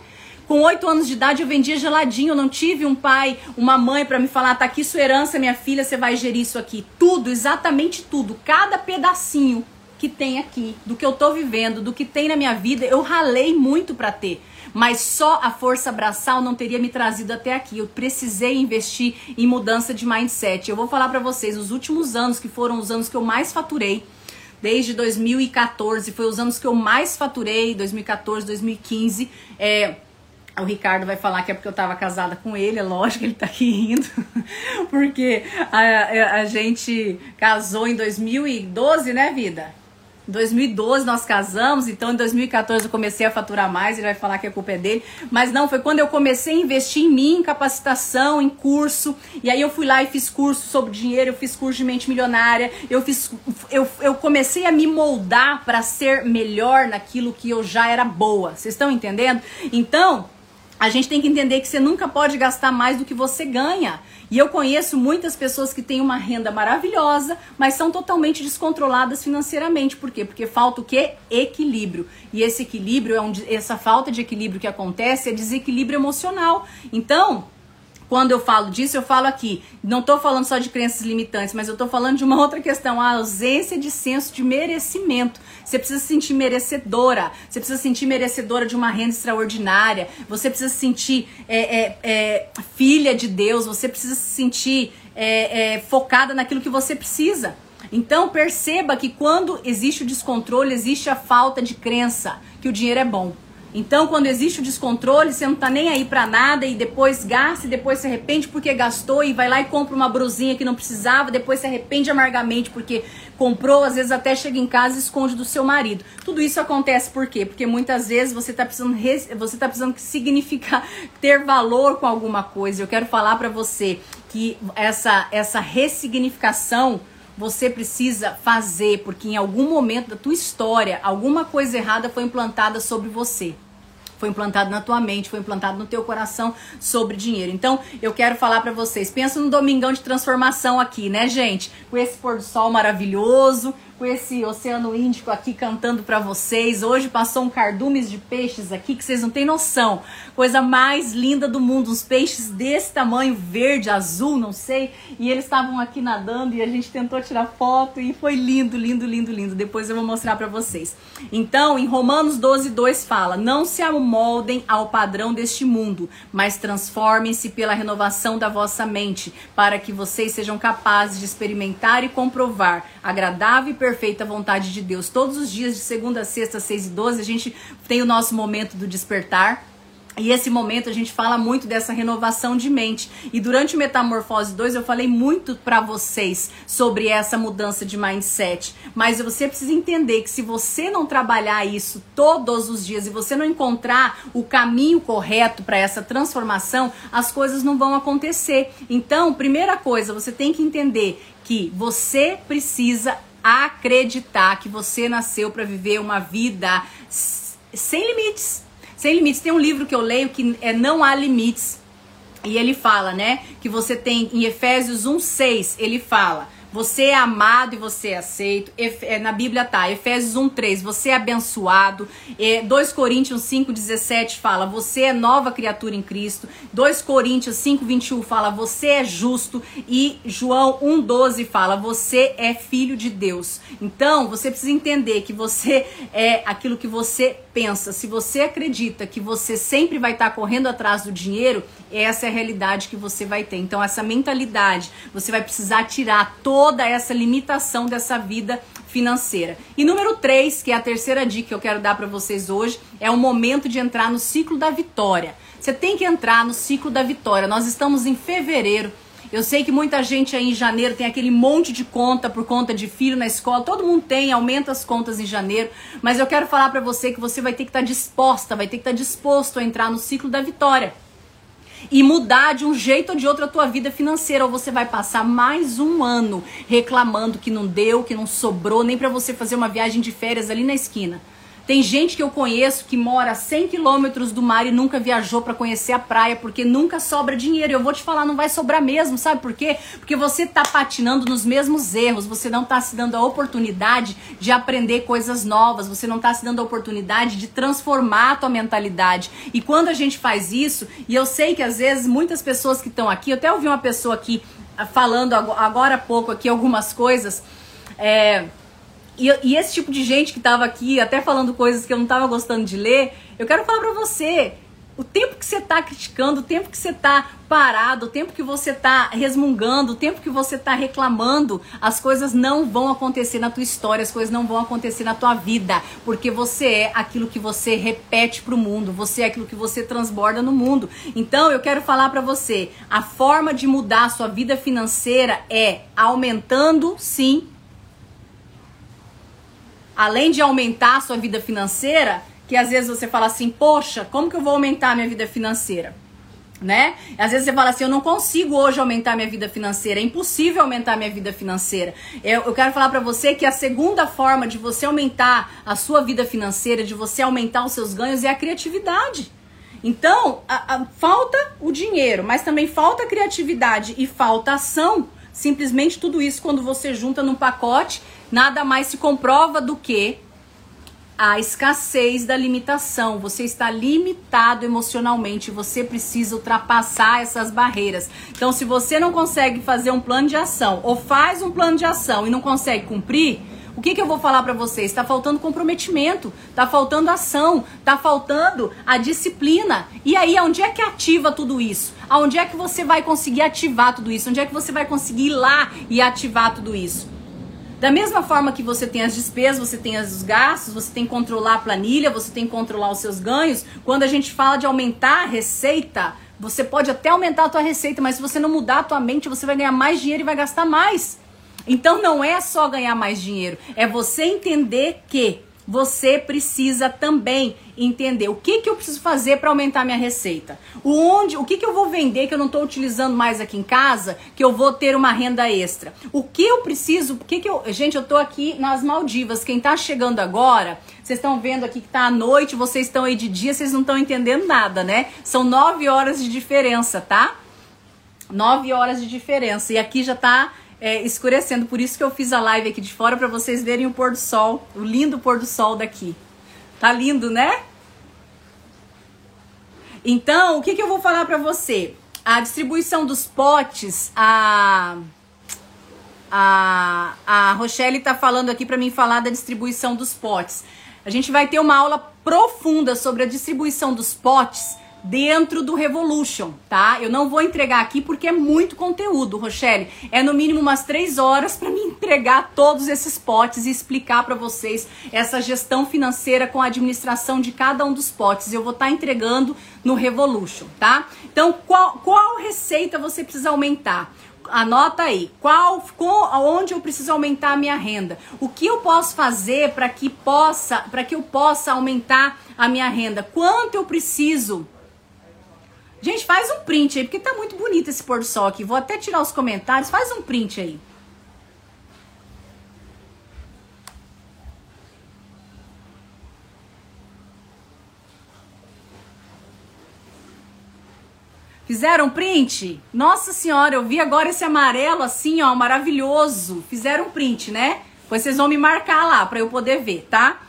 A: Com oito anos de idade eu vendia geladinho, eu não tive um pai, uma mãe para me falar, tá aqui sua herança, minha filha, você vai gerir isso aqui. Tudo, exatamente tudo, cada pedacinho que tem aqui, do que eu tô vivendo, do que tem na minha vida, eu ralei muito para ter. Mas só a força abraçal não teria me trazido até aqui. Eu precisei investir em mudança de mindset. Eu vou falar para vocês, os últimos anos que foram os anos que eu mais faturei, desde 2014, foi os anos que eu mais faturei, 2014, 2015, é o Ricardo vai falar que é porque eu tava casada com ele, é lógico ele tá aqui rindo, porque a, a, gente casou em 2012, né, vida? Em 2012 nós casamos, então em 2014 eu comecei a faturar mais, ele vai falar que a culpa é dele. Mas não, foi quando eu comecei a investir em mim, em capacitação, em curso. E aí eu fui lá e fiz curso sobre dinheiro, eu fiz curso de mente milionária, eu fiz eu, eu comecei a me moldar para ser melhor naquilo que eu já era boa. Vocês estão entendendo? Então, a gente tem que entender que você nunca pode gastar mais do que você ganha. E eu conheço muitas pessoas que têm uma renda maravilhosa, mas são totalmente descontroladas financeiramente. Por quê? Porque falta o quê? Equilíbrio. E esse equilíbrio é um, essa falta de equilíbrio que acontece é desequilíbrio emocional. Então, quando eu falo disso, eu falo aqui, não estou falando só de crenças limitantes, mas eu estou falando de uma outra questão, a ausência de senso de merecimento. Você precisa se sentir merecedora, você precisa se sentir merecedora de uma renda extraordinária, você precisa se sentir é, é, é, filha de Deus, você precisa se sentir é, é, focada naquilo que você precisa. Então perceba que quando existe o descontrole, existe a falta de crença que o dinheiro é bom. Então, quando existe o descontrole, você não tá nem aí para nada e depois gasta e depois se arrepende porque gastou e vai lá e compra uma brusinha que não precisava, depois se arrepende amargamente porque comprou, às vezes até chega em casa e esconde do seu marido. Tudo isso acontece por quê? Porque muitas vezes você tá precisando você tá precisando significar ter valor com alguma coisa. Eu quero falar para você que essa essa ressignificação você precisa fazer, porque em algum momento da tua história, alguma coisa errada foi implantada sobre você. Foi implantado na tua mente, foi implantado no teu coração sobre dinheiro. Então, eu quero falar para vocês, pensa no domingão de transformação aqui, né, gente? Com esse pôr do sol maravilhoso, com esse Oceano Índico aqui cantando para vocês. Hoje passou um cardumes de peixes aqui que vocês não têm noção. Coisa mais linda do mundo, uns peixes desse tamanho, verde, azul, não sei. E eles estavam aqui nadando e a gente tentou tirar foto e foi lindo, lindo, lindo, lindo. Depois eu vou mostrar para vocês. Então, em Romanos 12, 2 fala: Não se amoldem ao padrão deste mundo, mas transformem-se pela renovação da vossa mente, para que vocês sejam capazes de experimentar e comprovar agradável e perfeita vontade de Deus. Todos os dias, de segunda a sexta, 6 e 12, a gente tem o nosso momento do despertar. E esse momento a gente fala muito dessa renovação de mente. E durante o Metamorfose 2 eu falei muito para vocês sobre essa mudança de mindset. Mas você precisa entender que se você não trabalhar isso todos os dias e você não encontrar o caminho correto para essa transformação, as coisas não vão acontecer. Então, primeira coisa, você tem que entender que você precisa acreditar que você nasceu para viver uma vida sem limites. Sem limites. Tem um livro que eu leio que é Não Há Limites. E ele fala, né, que você tem em Efésios 1:6, ele fala: você é amado e você é aceito. É, na Bíblia tá, Efésios 1:3, você é abençoado. 2 Coríntios 5:17 fala, você é nova criatura em Cristo. 2 Coríntios 5:21 fala, você é justo e João 1:12 fala, você é filho de Deus. Então, você precisa entender que você é aquilo que você pensa. Se você acredita que você sempre vai estar correndo atrás do dinheiro, essa é a realidade que você vai ter. Então, essa mentalidade, você vai precisar tirar toda essa limitação dessa vida financeira. E número 3, que é a terceira dica que eu quero dar para vocês hoje, é o momento de entrar no ciclo da vitória. Você tem que entrar no ciclo da vitória. Nós estamos em fevereiro. Eu sei que muita gente aí em janeiro tem aquele monte de conta por conta de filho na escola. Todo mundo tem, aumenta as contas em janeiro. Mas eu quero falar para você que você vai ter que estar tá disposta, vai ter que estar tá disposto a entrar no ciclo da vitória e mudar de um jeito ou de outro a tua vida financeira, ou você vai passar mais um ano reclamando que não deu, que não sobrou nem para você fazer uma viagem de férias ali na esquina. Tem gente que eu conheço que mora a 100 quilômetros do mar e nunca viajou para conhecer a praia porque nunca sobra dinheiro. Eu vou te falar, não vai sobrar mesmo, sabe por quê? Porque você tá patinando nos mesmos erros, você não tá se dando a oportunidade de aprender coisas novas, você não tá se dando a oportunidade de transformar a tua mentalidade. E quando a gente faz isso, e eu sei que às vezes muitas pessoas que estão aqui, eu até ouvi uma pessoa aqui ah, falando agora há pouco aqui algumas coisas, é e, e, esse tipo de gente que tava aqui, até falando coisas que eu não tava gostando de ler, eu quero falar pra você. O tempo que você tá criticando, o tempo que você tá parado, o tempo que você tá resmungando, o tempo que você tá reclamando, as coisas não vão acontecer na tua história, as coisas não vão acontecer na tua vida, porque você é aquilo que você repete pro mundo, você é aquilo que você transborda no mundo. Então, eu quero falar para você, a forma de mudar a sua vida financeira é aumentando sim além de aumentar a sua vida financeira, que às vezes você fala assim, poxa, como que eu vou aumentar a minha vida financeira? Né? Às vezes você fala assim, eu não consigo hoje aumentar minha vida financeira, é impossível aumentar minha vida financeira. Eu, eu quero falar para você que a segunda forma de você aumentar a sua vida financeira, de você aumentar os seus ganhos, é a criatividade. Então, a, a, falta o dinheiro, mas também falta criatividade e falta ação. Simplesmente tudo isso, quando você junta num pacote, nada mais se comprova do que a escassez da limitação. Você está limitado emocionalmente, você precisa ultrapassar essas barreiras. Então, se você não consegue fazer um plano de ação ou faz um plano de ação e não consegue cumprir, o que, que eu vou falar para vocês? Está faltando comprometimento, está faltando ação, está faltando a disciplina. E aí, onde é que ativa tudo isso? Aonde é que você vai conseguir ativar tudo isso? Onde é que você vai conseguir ir lá e ativar tudo isso? Da mesma forma que você tem as despesas, você tem os gastos, você tem que controlar a planilha, você tem que controlar os seus ganhos. Quando a gente fala de aumentar a receita, você pode até aumentar a tua receita, mas se você não mudar a tua mente, você vai ganhar mais dinheiro e vai gastar mais. Então não é só ganhar mais dinheiro, é você entender que você precisa também entender o que, que eu preciso fazer para aumentar minha receita. O, onde, o que, que eu vou vender que eu não estou utilizando mais aqui em casa, que eu vou ter uma renda extra. O que eu preciso, o que, que eu. Gente, eu estou aqui nas Maldivas. Quem está chegando agora, vocês estão vendo aqui que está à noite, vocês estão aí de dia, vocês não estão entendendo nada, né? São nove horas de diferença, tá? Nove horas de diferença. E aqui já está é, escurecendo. Por isso que eu fiz a live aqui de fora para vocês verem o pôr do sol, o lindo pôr do sol daqui. Tá lindo, né? Então, o que, que eu vou falar para você? A distribuição dos potes, a a, a Rochelle tá falando aqui para mim falar da distribuição dos potes. A gente vai ter uma aula profunda sobre a distribuição dos potes dentro do Revolution, tá? Eu não vou entregar aqui porque é muito conteúdo, Rochelle. É no mínimo umas três horas para me entregar todos esses potes e explicar para vocês essa gestão financeira com a administração de cada um dos potes. Eu vou estar tá entregando no Revolution, tá? Então, qual, qual receita você precisa aumentar? Anota aí, qual, onde eu preciso aumentar a minha renda? O que eu posso fazer para que possa, para que eu possa aumentar a minha renda? Quanto eu preciso Gente, faz um print aí, porque tá muito bonito esse pôr do sol aqui. Vou até tirar os comentários. Faz um print aí. Fizeram print? Nossa senhora, eu vi agora esse amarelo assim, ó, maravilhoso. Fizeram print, né? Pois vocês vão me marcar lá para eu poder ver, tá?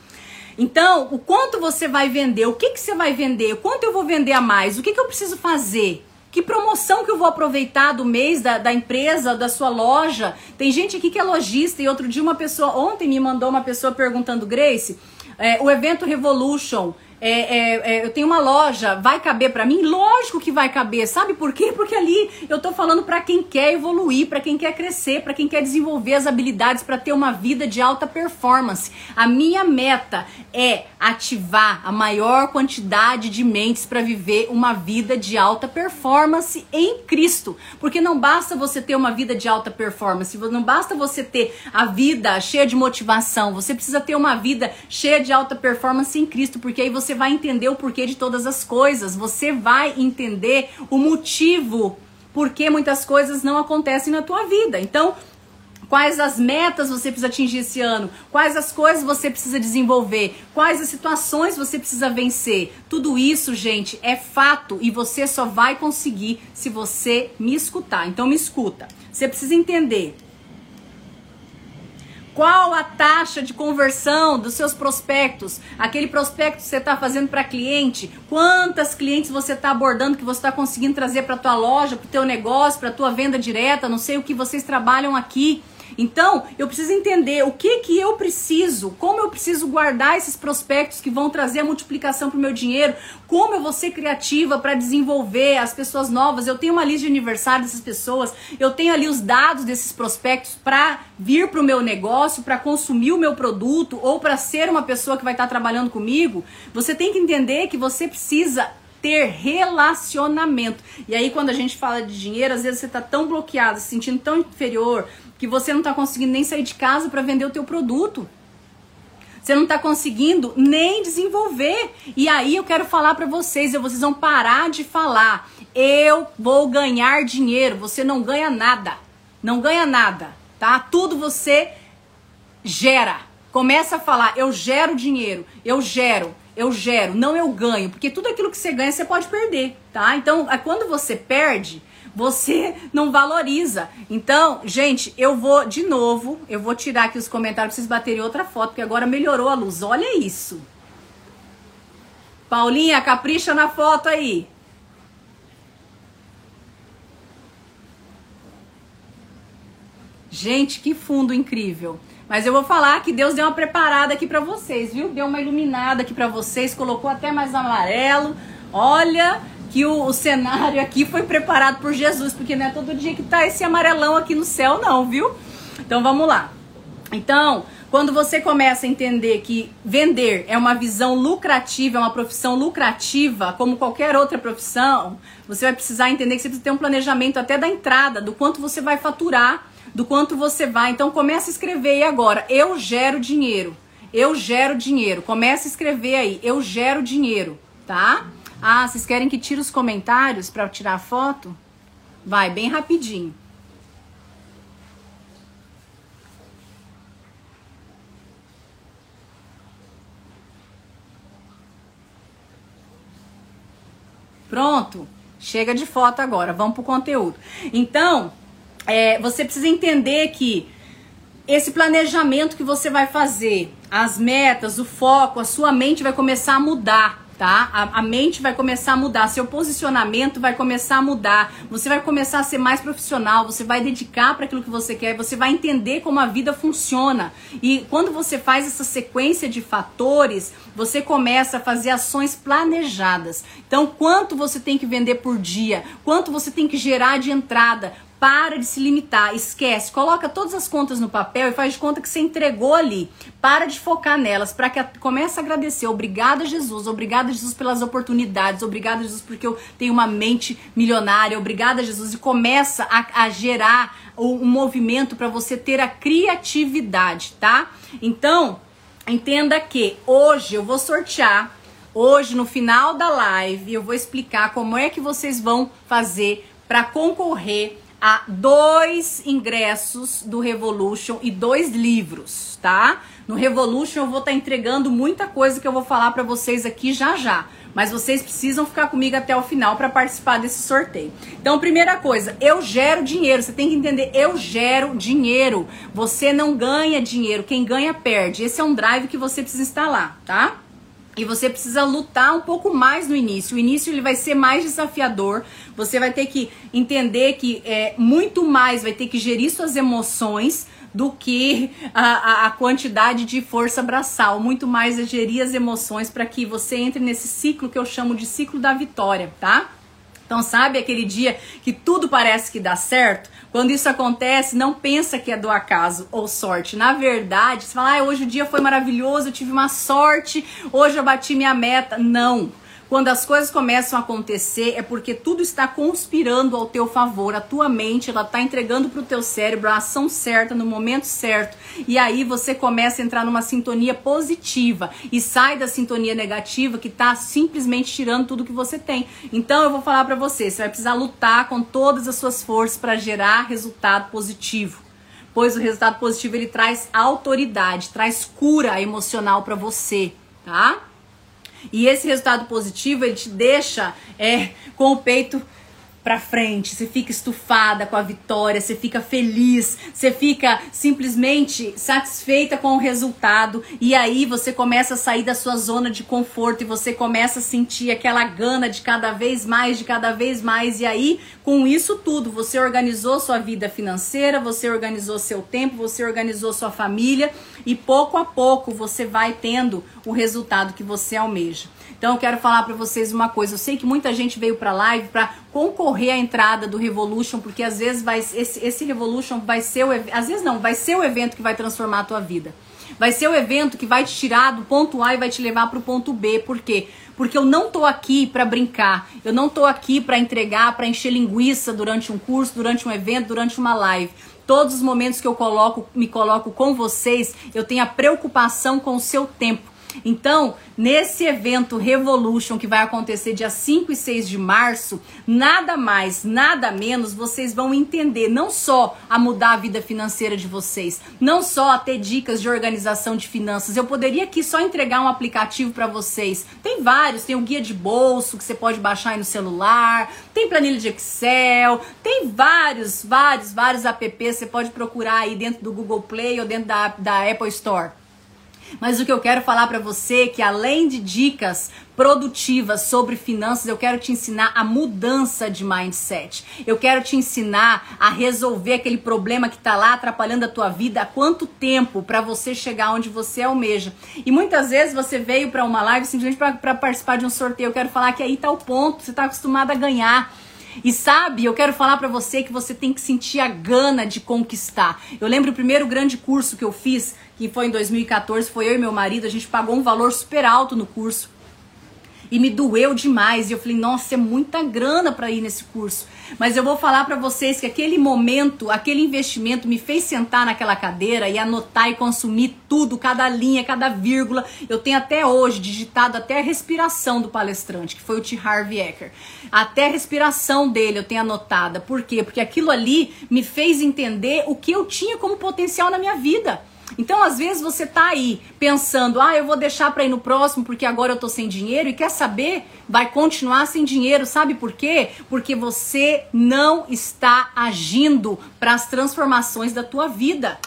A: Então, o quanto você vai vender, o que, que você vai vender, quanto eu vou vender a mais, o que, que eu preciso fazer, que promoção que eu vou aproveitar do mês da, da empresa, da sua loja. Tem gente aqui que é lojista e outro dia uma pessoa, ontem me mandou uma pessoa perguntando, Grace, é, o evento Revolution é, é, é, eu tenho uma loja, vai caber para mim? Lógico que vai caber. Sabe por quê? Porque ali eu tô falando para quem quer evoluir, para quem quer crescer, para quem quer desenvolver as habilidades para ter uma vida de alta performance. A minha meta é ativar a maior quantidade de mentes para viver uma vida de alta performance em Cristo. Porque não basta você ter uma vida de alta performance, não basta você ter a vida cheia de motivação, você precisa ter uma vida cheia de alta performance em Cristo, porque aí você você vai entender o porquê de todas as coisas, você vai entender o motivo por que muitas coisas não acontecem na tua vida. Então, quais as metas você precisa atingir esse ano, quais as coisas você precisa desenvolver, quais as situações você precisa vencer. Tudo isso, gente, é fato e você só vai conseguir se você me escutar. Então me escuta. Você precisa entender qual a taxa de conversão dos seus prospectos? Aquele prospecto que você está fazendo para cliente? Quantas clientes você está abordando que você está conseguindo trazer para tua loja, para o teu negócio, para tua venda direta? Não sei o que vocês trabalham aqui. Então, eu preciso entender o que que eu preciso, como eu preciso guardar esses prospectos que vão trazer a multiplicação para o meu dinheiro, como eu vou ser criativa para desenvolver as pessoas novas. Eu tenho uma lista de aniversário dessas pessoas, eu tenho ali os dados desses prospectos para vir para o meu negócio, para consumir o meu produto ou para ser uma pessoa que vai estar tá trabalhando comigo. Você tem que entender que você precisa ter relacionamento. E aí, quando a gente fala de dinheiro, às vezes você está tão bloqueado, se sentindo tão inferior, que você não está conseguindo nem sair de casa para vender o teu produto. Você não está conseguindo nem desenvolver. E aí eu quero falar para vocês, vocês vão parar de falar. Eu vou ganhar dinheiro. Você não ganha nada. Não ganha nada, tá? Tudo você gera. Começa a falar, eu gero dinheiro, eu gero, eu gero, não eu ganho, porque tudo aquilo que você ganha você pode perder, tá? Então, é quando você perde, você não valoriza. Então, gente, eu vou de novo, eu vou tirar aqui os comentários pra vocês baterem outra foto, porque agora melhorou a luz. Olha isso. Paulinha, capricha na foto aí. Gente, que fundo incrível. Mas eu vou falar que Deus deu uma preparada aqui para vocês, viu? Deu uma iluminada aqui para vocês, colocou até mais amarelo. Olha, que o, o, cenário aqui foi preparado por Jesus, porque não é todo dia que tá esse amarelão aqui no céu, não, viu? Então vamos lá. Então, quando você começa a entender que vender é uma visão lucrativa, é uma profissão lucrativa, como qualquer outra profissão, você vai precisar entender que você precisa ter um planejamento até da entrada, do quanto você vai faturar, do quanto você vai. Então começa a escrever aí agora. Eu gero dinheiro. Eu gero dinheiro. Começa a escrever aí. Eu gero dinheiro, tá? Ah, vocês querem que tire os comentários para tirar a foto? Vai, bem rapidinho. Pronto. Chega de foto agora, vamos pro conteúdo. Então, é, você precisa entender que esse planejamento que você vai fazer, as metas, o foco, a sua mente vai começar a mudar tá? A, a, mente vai começar a mudar, seu posicionamento vai começar a mudar, você vai começar a ser mais profissional, você vai dedicar para aquilo que você quer, você vai entender como a vida funciona. E quando você faz essa sequência de fatores, você começa a fazer ações planejadas. Então, quanto você tem que vender por dia, quanto você tem que gerar de entrada, para de se limitar, esquece, coloca todas as contas no papel e faz de conta que você entregou ali. Para de focar nelas, para que a, comece a agradecer. Obrigada, Jesus. Obrigada, Jesus, pelas oportunidades. Obrigada, Jesus, porque eu tenho uma mente milionária. Obrigada, Jesus. E começa a, a gerar um movimento para você ter a criatividade, tá? Então, entenda que hoje eu vou sortear. Hoje, no final da live, eu vou explicar como é que vocês vão fazer para concorrer a dois ingressos do Revolution e dois livros, tá? No Revolution eu vou estar tá entregando muita coisa que eu vou falar para vocês aqui já já. Mas vocês precisam ficar comigo até o final para participar desse sorteio. Então, primeira coisa, eu gero dinheiro. Você tem que entender, eu gero dinheiro. Você não ganha dinheiro, quem ganha perde. Esse é um drive que você precisa instalar, tá? E você precisa lutar um pouco mais no início. O início ele vai ser mais desafiador. Você vai ter que entender que é muito mais, vai ter que gerir suas emoções do que a, a, a quantidade de força braçal. Muito mais é gerir as emoções para que você entre nesse ciclo que eu chamo de ciclo da vitória, tá? Então, sabe aquele dia que tudo parece que dá certo? Quando isso acontece, não pensa que é do acaso ou sorte. Na verdade, você fala, ah, hoje o dia foi maravilhoso, eu tive uma sorte, hoje eu bati minha meta. Não. Quando as coisas começam a acontecer, é porque tudo está conspirando ao teu favor. A tua mente, ela está entregando para o teu cérebro a ação certa, no momento certo. E aí você começa a entrar numa sintonia positiva e sai da sintonia negativa que está simplesmente tirando tudo que você tem. Então eu vou falar para você, você vai precisar lutar com todas as suas forças para gerar resultado positivo pois o resultado positivo ele traz autoridade, traz cura emocional para você, tá? E esse resultado positivo, ele te deixa é, com o peito para frente, você fica estufada com a vitória, você fica feliz, você fica simplesmente satisfeita com o resultado e aí você começa a sair da sua zona de conforto e você começa a sentir aquela gana de cada vez mais, de cada vez mais e aí com isso tudo você organizou sua vida financeira, você organizou seu tempo, você organizou sua família e pouco a pouco você vai tendo o resultado que você almeja. Então eu quero falar para vocês uma coisa. Eu sei que muita gente veio para live para concorrer à entrada do Revolution, porque às vezes vai esse, esse Revolution vai ser o às vezes não, vai ser o evento que vai transformar a tua vida. Vai ser o evento que vai te tirar do ponto A e vai te levar para o ponto B. Por quê? Porque eu não tô aqui para brincar. Eu não tô aqui para entregar, para encher linguiça durante um curso, durante um evento, durante uma live. Todos os momentos que eu coloco, me coloco com vocês, eu tenho a preocupação com o seu tempo. Então, nesse evento Revolution que vai acontecer dia 5 e 6 de março, nada mais, nada menos, vocês vão entender não só a mudar a vida financeira de vocês, não só a ter dicas de organização de finanças. Eu poderia aqui só entregar um aplicativo para vocês. Tem vários, tem o guia de bolso que você pode baixar aí no celular, tem planilha de Excel, tem vários, vários, vários apps, você pode procurar aí dentro do Google Play ou dentro da, da Apple Store. Mas o que eu quero falar para você é que além de dicas produtivas sobre finanças, eu quero te ensinar a mudança de mindset. Eu quero te ensinar a resolver aquele problema que está lá atrapalhando a tua vida há quanto tempo para você chegar onde você almeja. E muitas vezes você veio para uma live simplesmente para participar de um sorteio. Eu quero falar que aí tá o ponto, você está acostumado a ganhar. E sabe, eu quero falar para você que você tem que sentir a gana de conquistar. Eu lembro o primeiro grande curso que eu fiz, que foi em 2014, foi eu e meu marido, a gente pagou um valor super alto no curso. E me doeu demais. E eu falei, nossa, é muita grana para ir nesse curso. Mas eu vou falar para vocês que aquele momento, aquele investimento me fez sentar naquela cadeira e anotar e consumir tudo, cada linha, cada vírgula. Eu tenho até hoje digitado até a respiração do palestrante, que foi o T. Harvey Ecker. Até a respiração dele eu tenho anotada. Por quê? Porque aquilo ali me fez entender o que eu tinha como potencial na minha vida. Então, às vezes você tá aí pensando: "Ah, eu vou deixar para ir no próximo porque agora eu tô sem dinheiro" e quer saber? Vai continuar sem dinheiro, sabe por quê? Porque você não está agindo para as transformações da tua vida.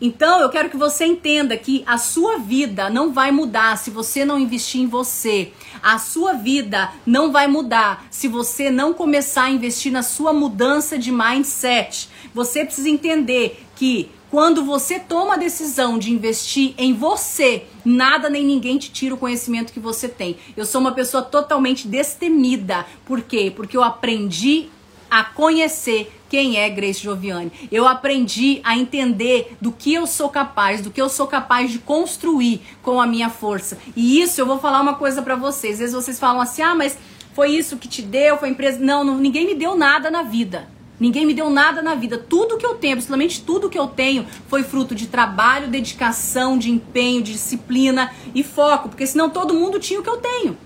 A: Então, eu quero que você entenda que a sua vida não vai mudar se você não investir em você. A sua vida não vai mudar se você não começar a investir na sua mudança de mindset. Você precisa entender que quando você toma a decisão de investir em você, nada nem ninguém te tira o conhecimento que você tem. Eu sou uma pessoa totalmente destemida. Por quê? Porque eu aprendi a conhecer quem é Grace Joviane. Eu aprendi a entender do que eu sou capaz, do que eu sou capaz de construir com a minha força. E isso eu vou falar uma coisa para vocês. Às vezes vocês falam assim: "Ah, mas foi isso que te deu, foi a empresa". Não, não, ninguém me deu nada na vida. Ninguém me deu nada na vida. Tudo que eu tenho, absolutamente tudo que eu tenho, foi fruto de trabalho, dedicação, de empenho, de disciplina e foco, porque senão todo mundo tinha o que eu tenho.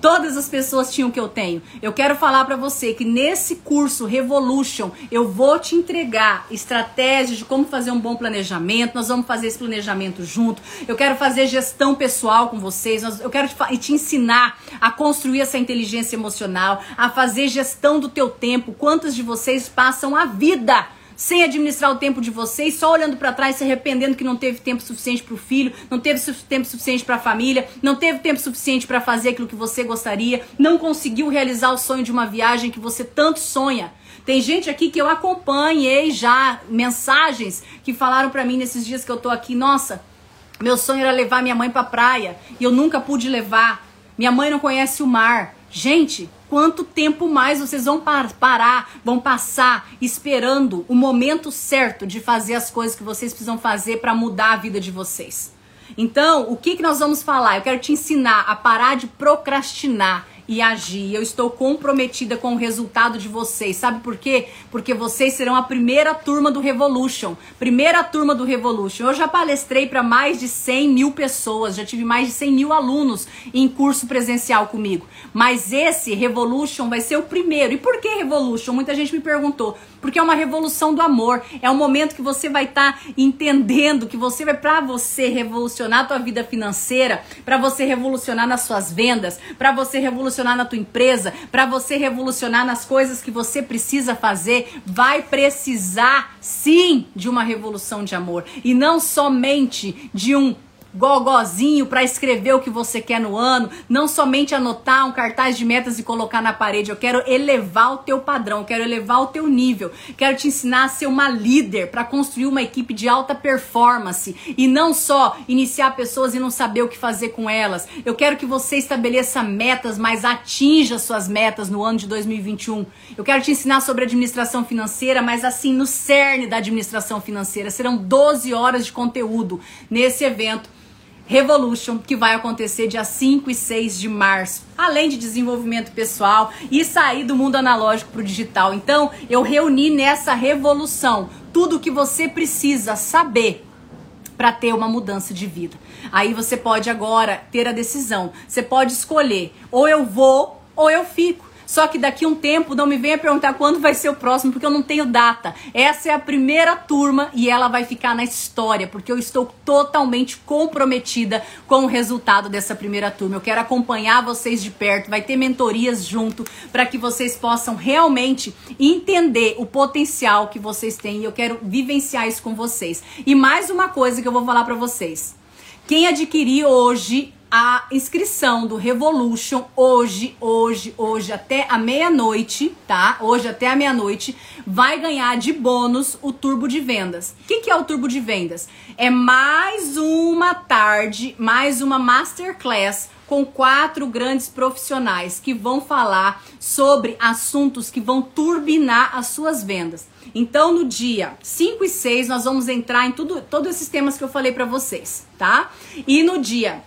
A: Todas as pessoas tinham o que eu tenho. Eu quero falar para você que nesse curso Revolution eu vou te entregar estratégias de como fazer um bom planejamento. Nós vamos fazer esse planejamento junto. Eu quero fazer gestão pessoal com vocês. Eu quero te, te ensinar a construir essa inteligência emocional, a fazer gestão do teu tempo. Quantos de vocês passam a vida sem administrar o tempo de vocês, só olhando para trás, se arrependendo que não teve tempo suficiente para o filho, não teve tempo suficiente para a família, não teve tempo suficiente para fazer aquilo que você gostaria, não conseguiu realizar o sonho de uma viagem que você tanto sonha. Tem gente aqui que eu acompanhei já mensagens que falaram para mim nesses dias que eu tô aqui, nossa, meu sonho era levar minha mãe para praia e eu nunca pude levar. Minha mãe não conhece o mar. Gente, quanto tempo mais vocês vão parar, vão passar esperando o momento certo de fazer as coisas que vocês precisam fazer para mudar a vida de vocês? Então, o que, que nós vamos falar? Eu quero te ensinar a parar de procrastinar e agir. Eu estou comprometida com o resultado de vocês. Sabe por quê? Porque vocês serão a primeira turma do Revolution. Primeira turma do Revolution. Eu já palestrei para mais de 100 mil pessoas, já tive mais de 100 mil alunos em curso presencial comigo. Mas esse Revolution vai ser o primeiro. E por que Revolution? Muita gente me perguntou porque é uma revolução do amor. É um momento que você vai estar tá entendendo que você vai para você revolucionar a tua vida financeira, para você revolucionar nas suas vendas, para você revolucionar na tua empresa, para você revolucionar nas coisas que você precisa fazer, vai precisar sim de uma revolução de amor e não somente de um gogozinho para escrever o que você quer no ano, não somente anotar um cartaz de metas e colocar na parede. Eu quero elevar o teu padrão, quero elevar o teu nível, quero te ensinar a ser uma líder para construir uma equipe de alta performance e não só iniciar pessoas e não saber o que fazer com elas. Eu quero que você estabeleça metas, mas atinja suas metas no ano de 2021. Eu quero te ensinar sobre administração financeira, mas assim no cerne da administração financeira. Serão 12 horas de conteúdo nesse evento Revolution, que vai acontecer dia 5 e 6 de março. Além de desenvolvimento pessoal e sair do mundo analógico para o digital. Então, eu reuni nessa revolução tudo o que você precisa saber para ter uma mudança de vida. Aí você pode agora ter a decisão. Você pode escolher: ou eu vou ou eu fico. Só que daqui a um tempo não me venha perguntar quando vai ser o próximo, porque eu não tenho data. Essa é a primeira turma e ela vai ficar na história, porque eu estou totalmente comprometida com o resultado dessa primeira turma. Eu quero acompanhar vocês de perto, vai ter mentorias junto para que vocês possam realmente entender o potencial que vocês têm e eu quero vivenciar isso com vocês. E mais uma coisa que eu vou falar para vocês. Quem adquirir hoje a inscrição do Revolution hoje, hoje, hoje até a meia-noite, tá? Hoje até a meia-noite, vai ganhar de bônus o turbo de vendas. O que, que é o turbo de vendas? É mais uma tarde, mais uma masterclass com quatro grandes profissionais que vão falar sobre assuntos que vão turbinar as suas vendas. Então, no dia 5 e 6, nós vamos entrar em tudo, todos esses temas que eu falei para vocês, tá? E no dia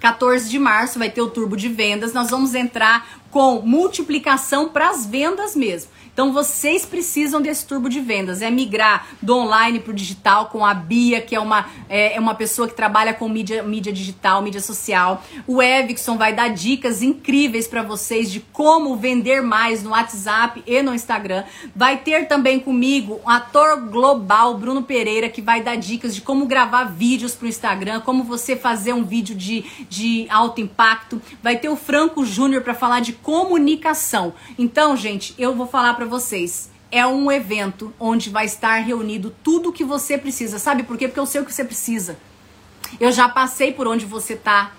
A: 14 de março vai ter o turbo de vendas. Nós vamos entrar com multiplicação para as vendas mesmo. Então vocês precisam desse turbo de vendas, é migrar do online para o digital com a Bia, que é uma, é, é, uma pessoa que trabalha com mídia, mídia digital, mídia social. O Evikson vai dar dicas incríveis para vocês de como vender mais no WhatsApp e no Instagram. Vai ter também comigo um ator global, Bruno Pereira, que vai dar dicas de como gravar vídeos para o Instagram, como você fazer um vídeo de, de alto impacto. Vai ter o Franco Júnior para falar de comunicação. Então, gente, eu vou falar para vocês. É um evento onde vai estar reunido tudo o que você precisa. Sabe por quê? Porque eu sei o que você precisa. Eu já passei por onde você tá.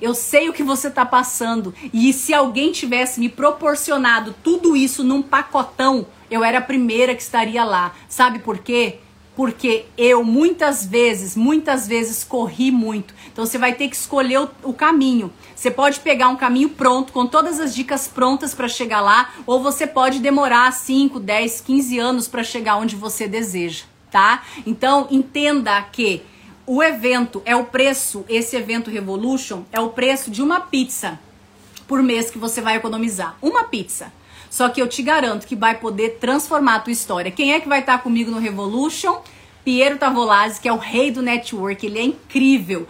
A: Eu sei o que você tá passando. E se alguém tivesse me proporcionado tudo isso num pacotão, eu era a primeira que estaria lá. Sabe por quê? Porque eu muitas vezes, muitas vezes corri muito. Então você vai ter que escolher o, o caminho. Você pode pegar um caminho pronto, com todas as dicas prontas para chegar lá, ou você pode demorar 5, 10, 15 anos para chegar onde você deseja, tá? Então entenda que o evento é o preço, esse evento Revolution é o preço de uma pizza por mês que você vai economizar. Uma pizza. Só que eu te garanto que vai poder transformar a tua história. Quem é que vai estar comigo no Revolution? Piero Tavolazzi, que é o rei do network, ele é incrível.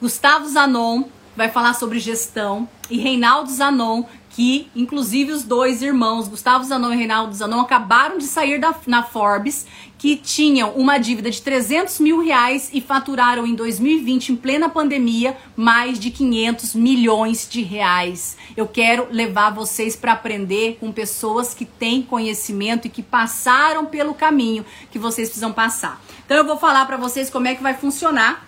A: Gustavo Zanon vai falar sobre gestão e Reinaldo Zanon, que inclusive os dois irmãos, Gustavo Zanon e Reinaldo Zanon, acabaram de sair da, na Forbes, que tinham uma dívida de 300 mil reais e faturaram em 2020, em plena pandemia, mais de 500 milhões de reais. Eu quero levar vocês para aprender com pessoas que têm conhecimento e que passaram pelo caminho que vocês precisam passar. Então eu vou falar para vocês como é que vai funcionar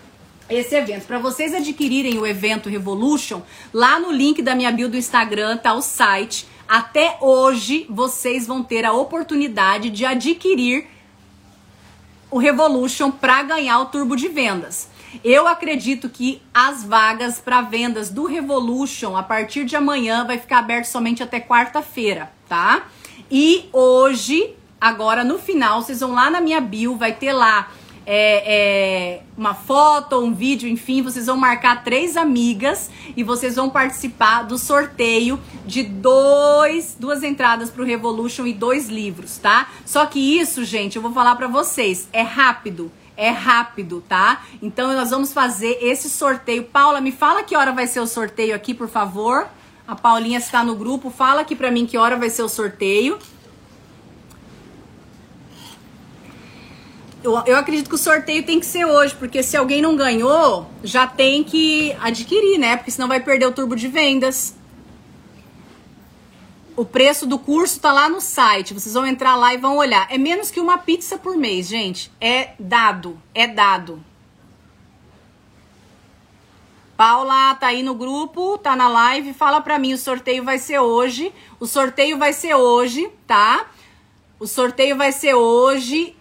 A: esse evento. Para vocês adquirirem o evento Revolution, lá no link da minha bio do Instagram tá o site. Até hoje vocês vão ter a oportunidade de adquirir o Revolution para ganhar o turbo de vendas. Eu acredito que as vagas para vendas do Revolution a partir de amanhã vai ficar aberto somente até quarta-feira, tá? E hoje, agora no final, vocês vão lá na minha bio, vai ter lá é, é, uma foto, um vídeo, enfim, vocês vão marcar três amigas e vocês vão participar do sorteio de dois, duas entradas para o Revolution e dois livros, tá? Só que isso, gente, eu vou falar para vocês, é rápido. É rápido, tá? Então nós vamos fazer esse sorteio. Paula, me fala que hora vai ser o sorteio aqui, por favor. A Paulinha está no grupo, fala aqui para mim que hora vai ser o sorteio. Eu, eu acredito que o sorteio tem que ser hoje, porque se alguém não ganhou, já tem que adquirir, né? Porque senão vai perder o turbo de vendas. O preço do curso tá lá no site. Vocês vão entrar lá e vão olhar. É menos que uma pizza por mês, gente. É dado. É dado. Paula tá aí no grupo, tá na live. Fala pra mim, o sorteio vai ser hoje. O sorteio vai ser hoje, tá? O sorteio vai ser hoje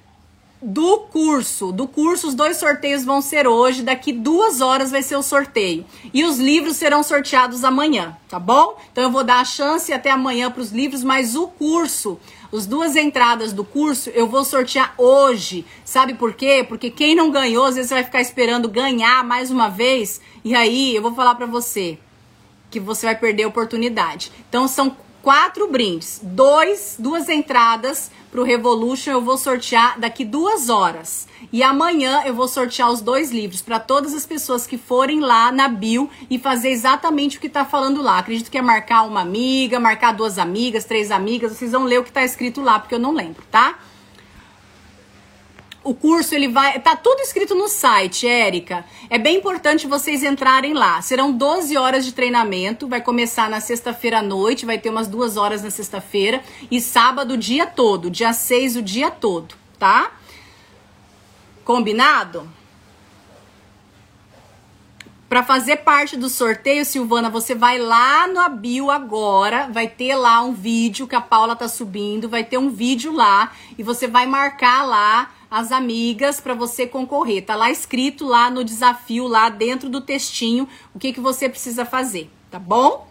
A: do curso. Do curso, os dois sorteios vão ser hoje. Daqui duas horas vai ser o sorteio. E os livros serão sorteados amanhã, tá bom? Então eu vou dar a chance até amanhã para os livros, mas o curso, as duas entradas do curso, eu vou sortear hoje. Sabe por quê? Porque quem não ganhou, às vezes vai ficar esperando ganhar mais uma vez. E aí eu vou falar para você que você vai perder a oportunidade. Então são quatro brindes, dois, duas entradas para o Revolution eu vou sortear daqui duas horas. E amanhã eu vou sortear os dois livros para todas as pessoas que forem lá na bio e fazer exatamente o que está falando lá. Acredito que é marcar uma amiga, marcar duas amigas, três amigas. Vocês vão ler o que está escrito lá, porque eu não lembro, tá? O curso ele vai, tá tudo escrito no site, Érica. É bem importante vocês entrarem lá. Serão 12 horas de treinamento, vai começar na sexta-feira à noite, vai ter umas duas horas na sexta-feira e sábado o dia todo, dia 6 o dia todo, tá? Combinado? Para fazer parte do sorteio, Silvana, você vai lá no bio agora, vai ter lá um vídeo que a Paula tá subindo, vai ter um vídeo lá e você vai marcar lá as amigas para você concorrer. Tá lá escrito lá no desafio lá dentro do textinho o que que você precisa fazer, tá bom?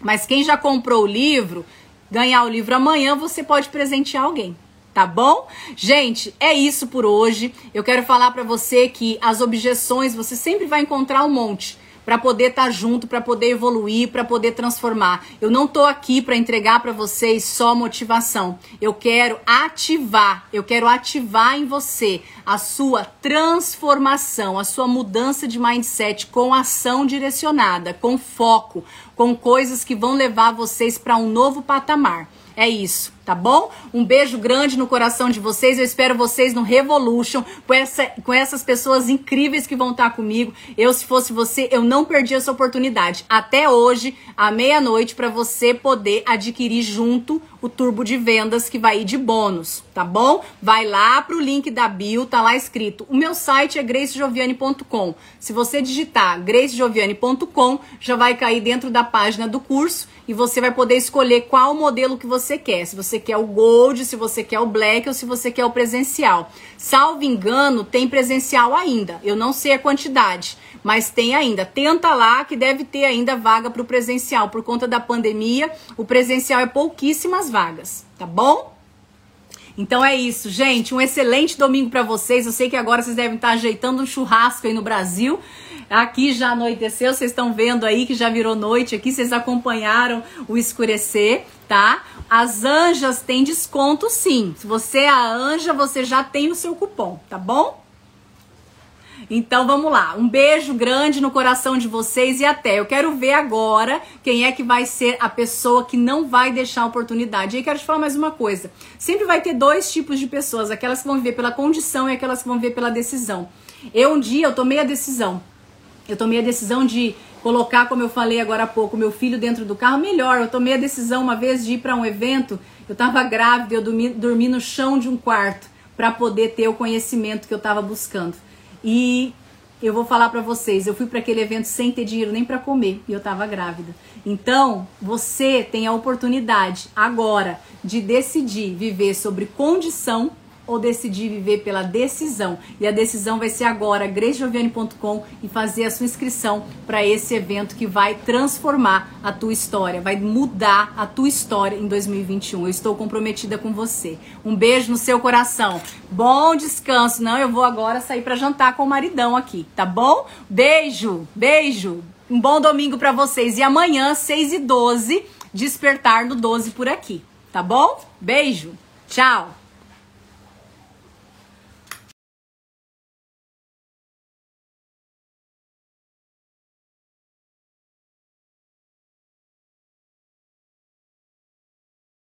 A: Mas quem já comprou o livro, ganhar o livro amanhã, você pode presentear alguém tá bom? Gente, é isso por hoje. Eu quero falar para você que as objeções você sempre vai encontrar um monte para poder estar tá junto, para poder evoluir, para poder transformar. Eu não tô aqui para entregar para vocês só motivação. Eu quero ativar, eu quero ativar em você a sua transformação, a sua mudança de mindset com ação direcionada, com foco, com coisas que vão levar vocês para um novo patamar. É isso, tá bom? Um beijo grande no coração de vocês. Eu espero vocês no Revolution com, essa, com essas pessoas incríveis que vão estar comigo. Eu, se fosse você, eu não perdi essa oportunidade. Até hoje, à meia-noite, para você poder adquirir junto o turbo de vendas que vai ir de bônus, tá bom? Vai lá pro link da bio, tá lá escrito. O meu site é gracejoviane.com. Se você digitar gracejoviane.com, já vai cair dentro da página do curso e você vai poder escolher qual modelo que você quer. Se você quer o Gold, se você quer o Black ou se você quer o presencial. Salvo engano, tem presencial ainda. Eu não sei a quantidade, mas tem ainda. Tenta lá que deve ter ainda vaga para o presencial. Por conta da pandemia, o presencial é pouquíssimas vagas, tá bom? Então é isso, gente. Um excelente domingo para vocês. Eu sei que agora vocês devem estar ajeitando um churrasco aí no Brasil. Aqui já anoiteceu, vocês estão vendo aí que já virou noite aqui, vocês acompanharam o escurecer, tá? As anjas têm desconto sim. Se você é a anja, você já tem o seu cupom, tá bom? Então vamos lá. Um beijo grande no coração de vocês e até. Eu quero ver agora quem é que vai ser a pessoa que não vai deixar a oportunidade. E quero te falar mais uma coisa. Sempre vai ter dois tipos de pessoas, aquelas que vão viver pela condição e aquelas que vão viver pela decisão. Eu um dia eu tomei a decisão eu tomei a decisão de colocar, como eu falei agora há pouco, meu filho dentro do carro. Melhor, eu tomei a decisão uma vez de ir para um evento. Eu estava grávida, eu dormi, dormi no chão de um quarto para poder ter o conhecimento que eu estava buscando. E eu vou falar para vocês, eu fui para aquele evento sem ter dinheiro nem para comer e eu estava grávida. Então, você tem a oportunidade agora de decidir viver sobre condição ou decidir viver pela decisão. E a decisão vai ser agora, gracejoviane.com e fazer a sua inscrição para esse evento que vai transformar a tua história, vai mudar a tua história em 2021. Eu estou comprometida com você. Um beijo no seu coração. Bom descanso. Não, eu vou agora sair para jantar com o maridão aqui, tá bom? Beijo, beijo. Um bom domingo para vocês. E amanhã, 6 e 12, despertar no 12 por aqui, tá bom? Beijo. Tchau.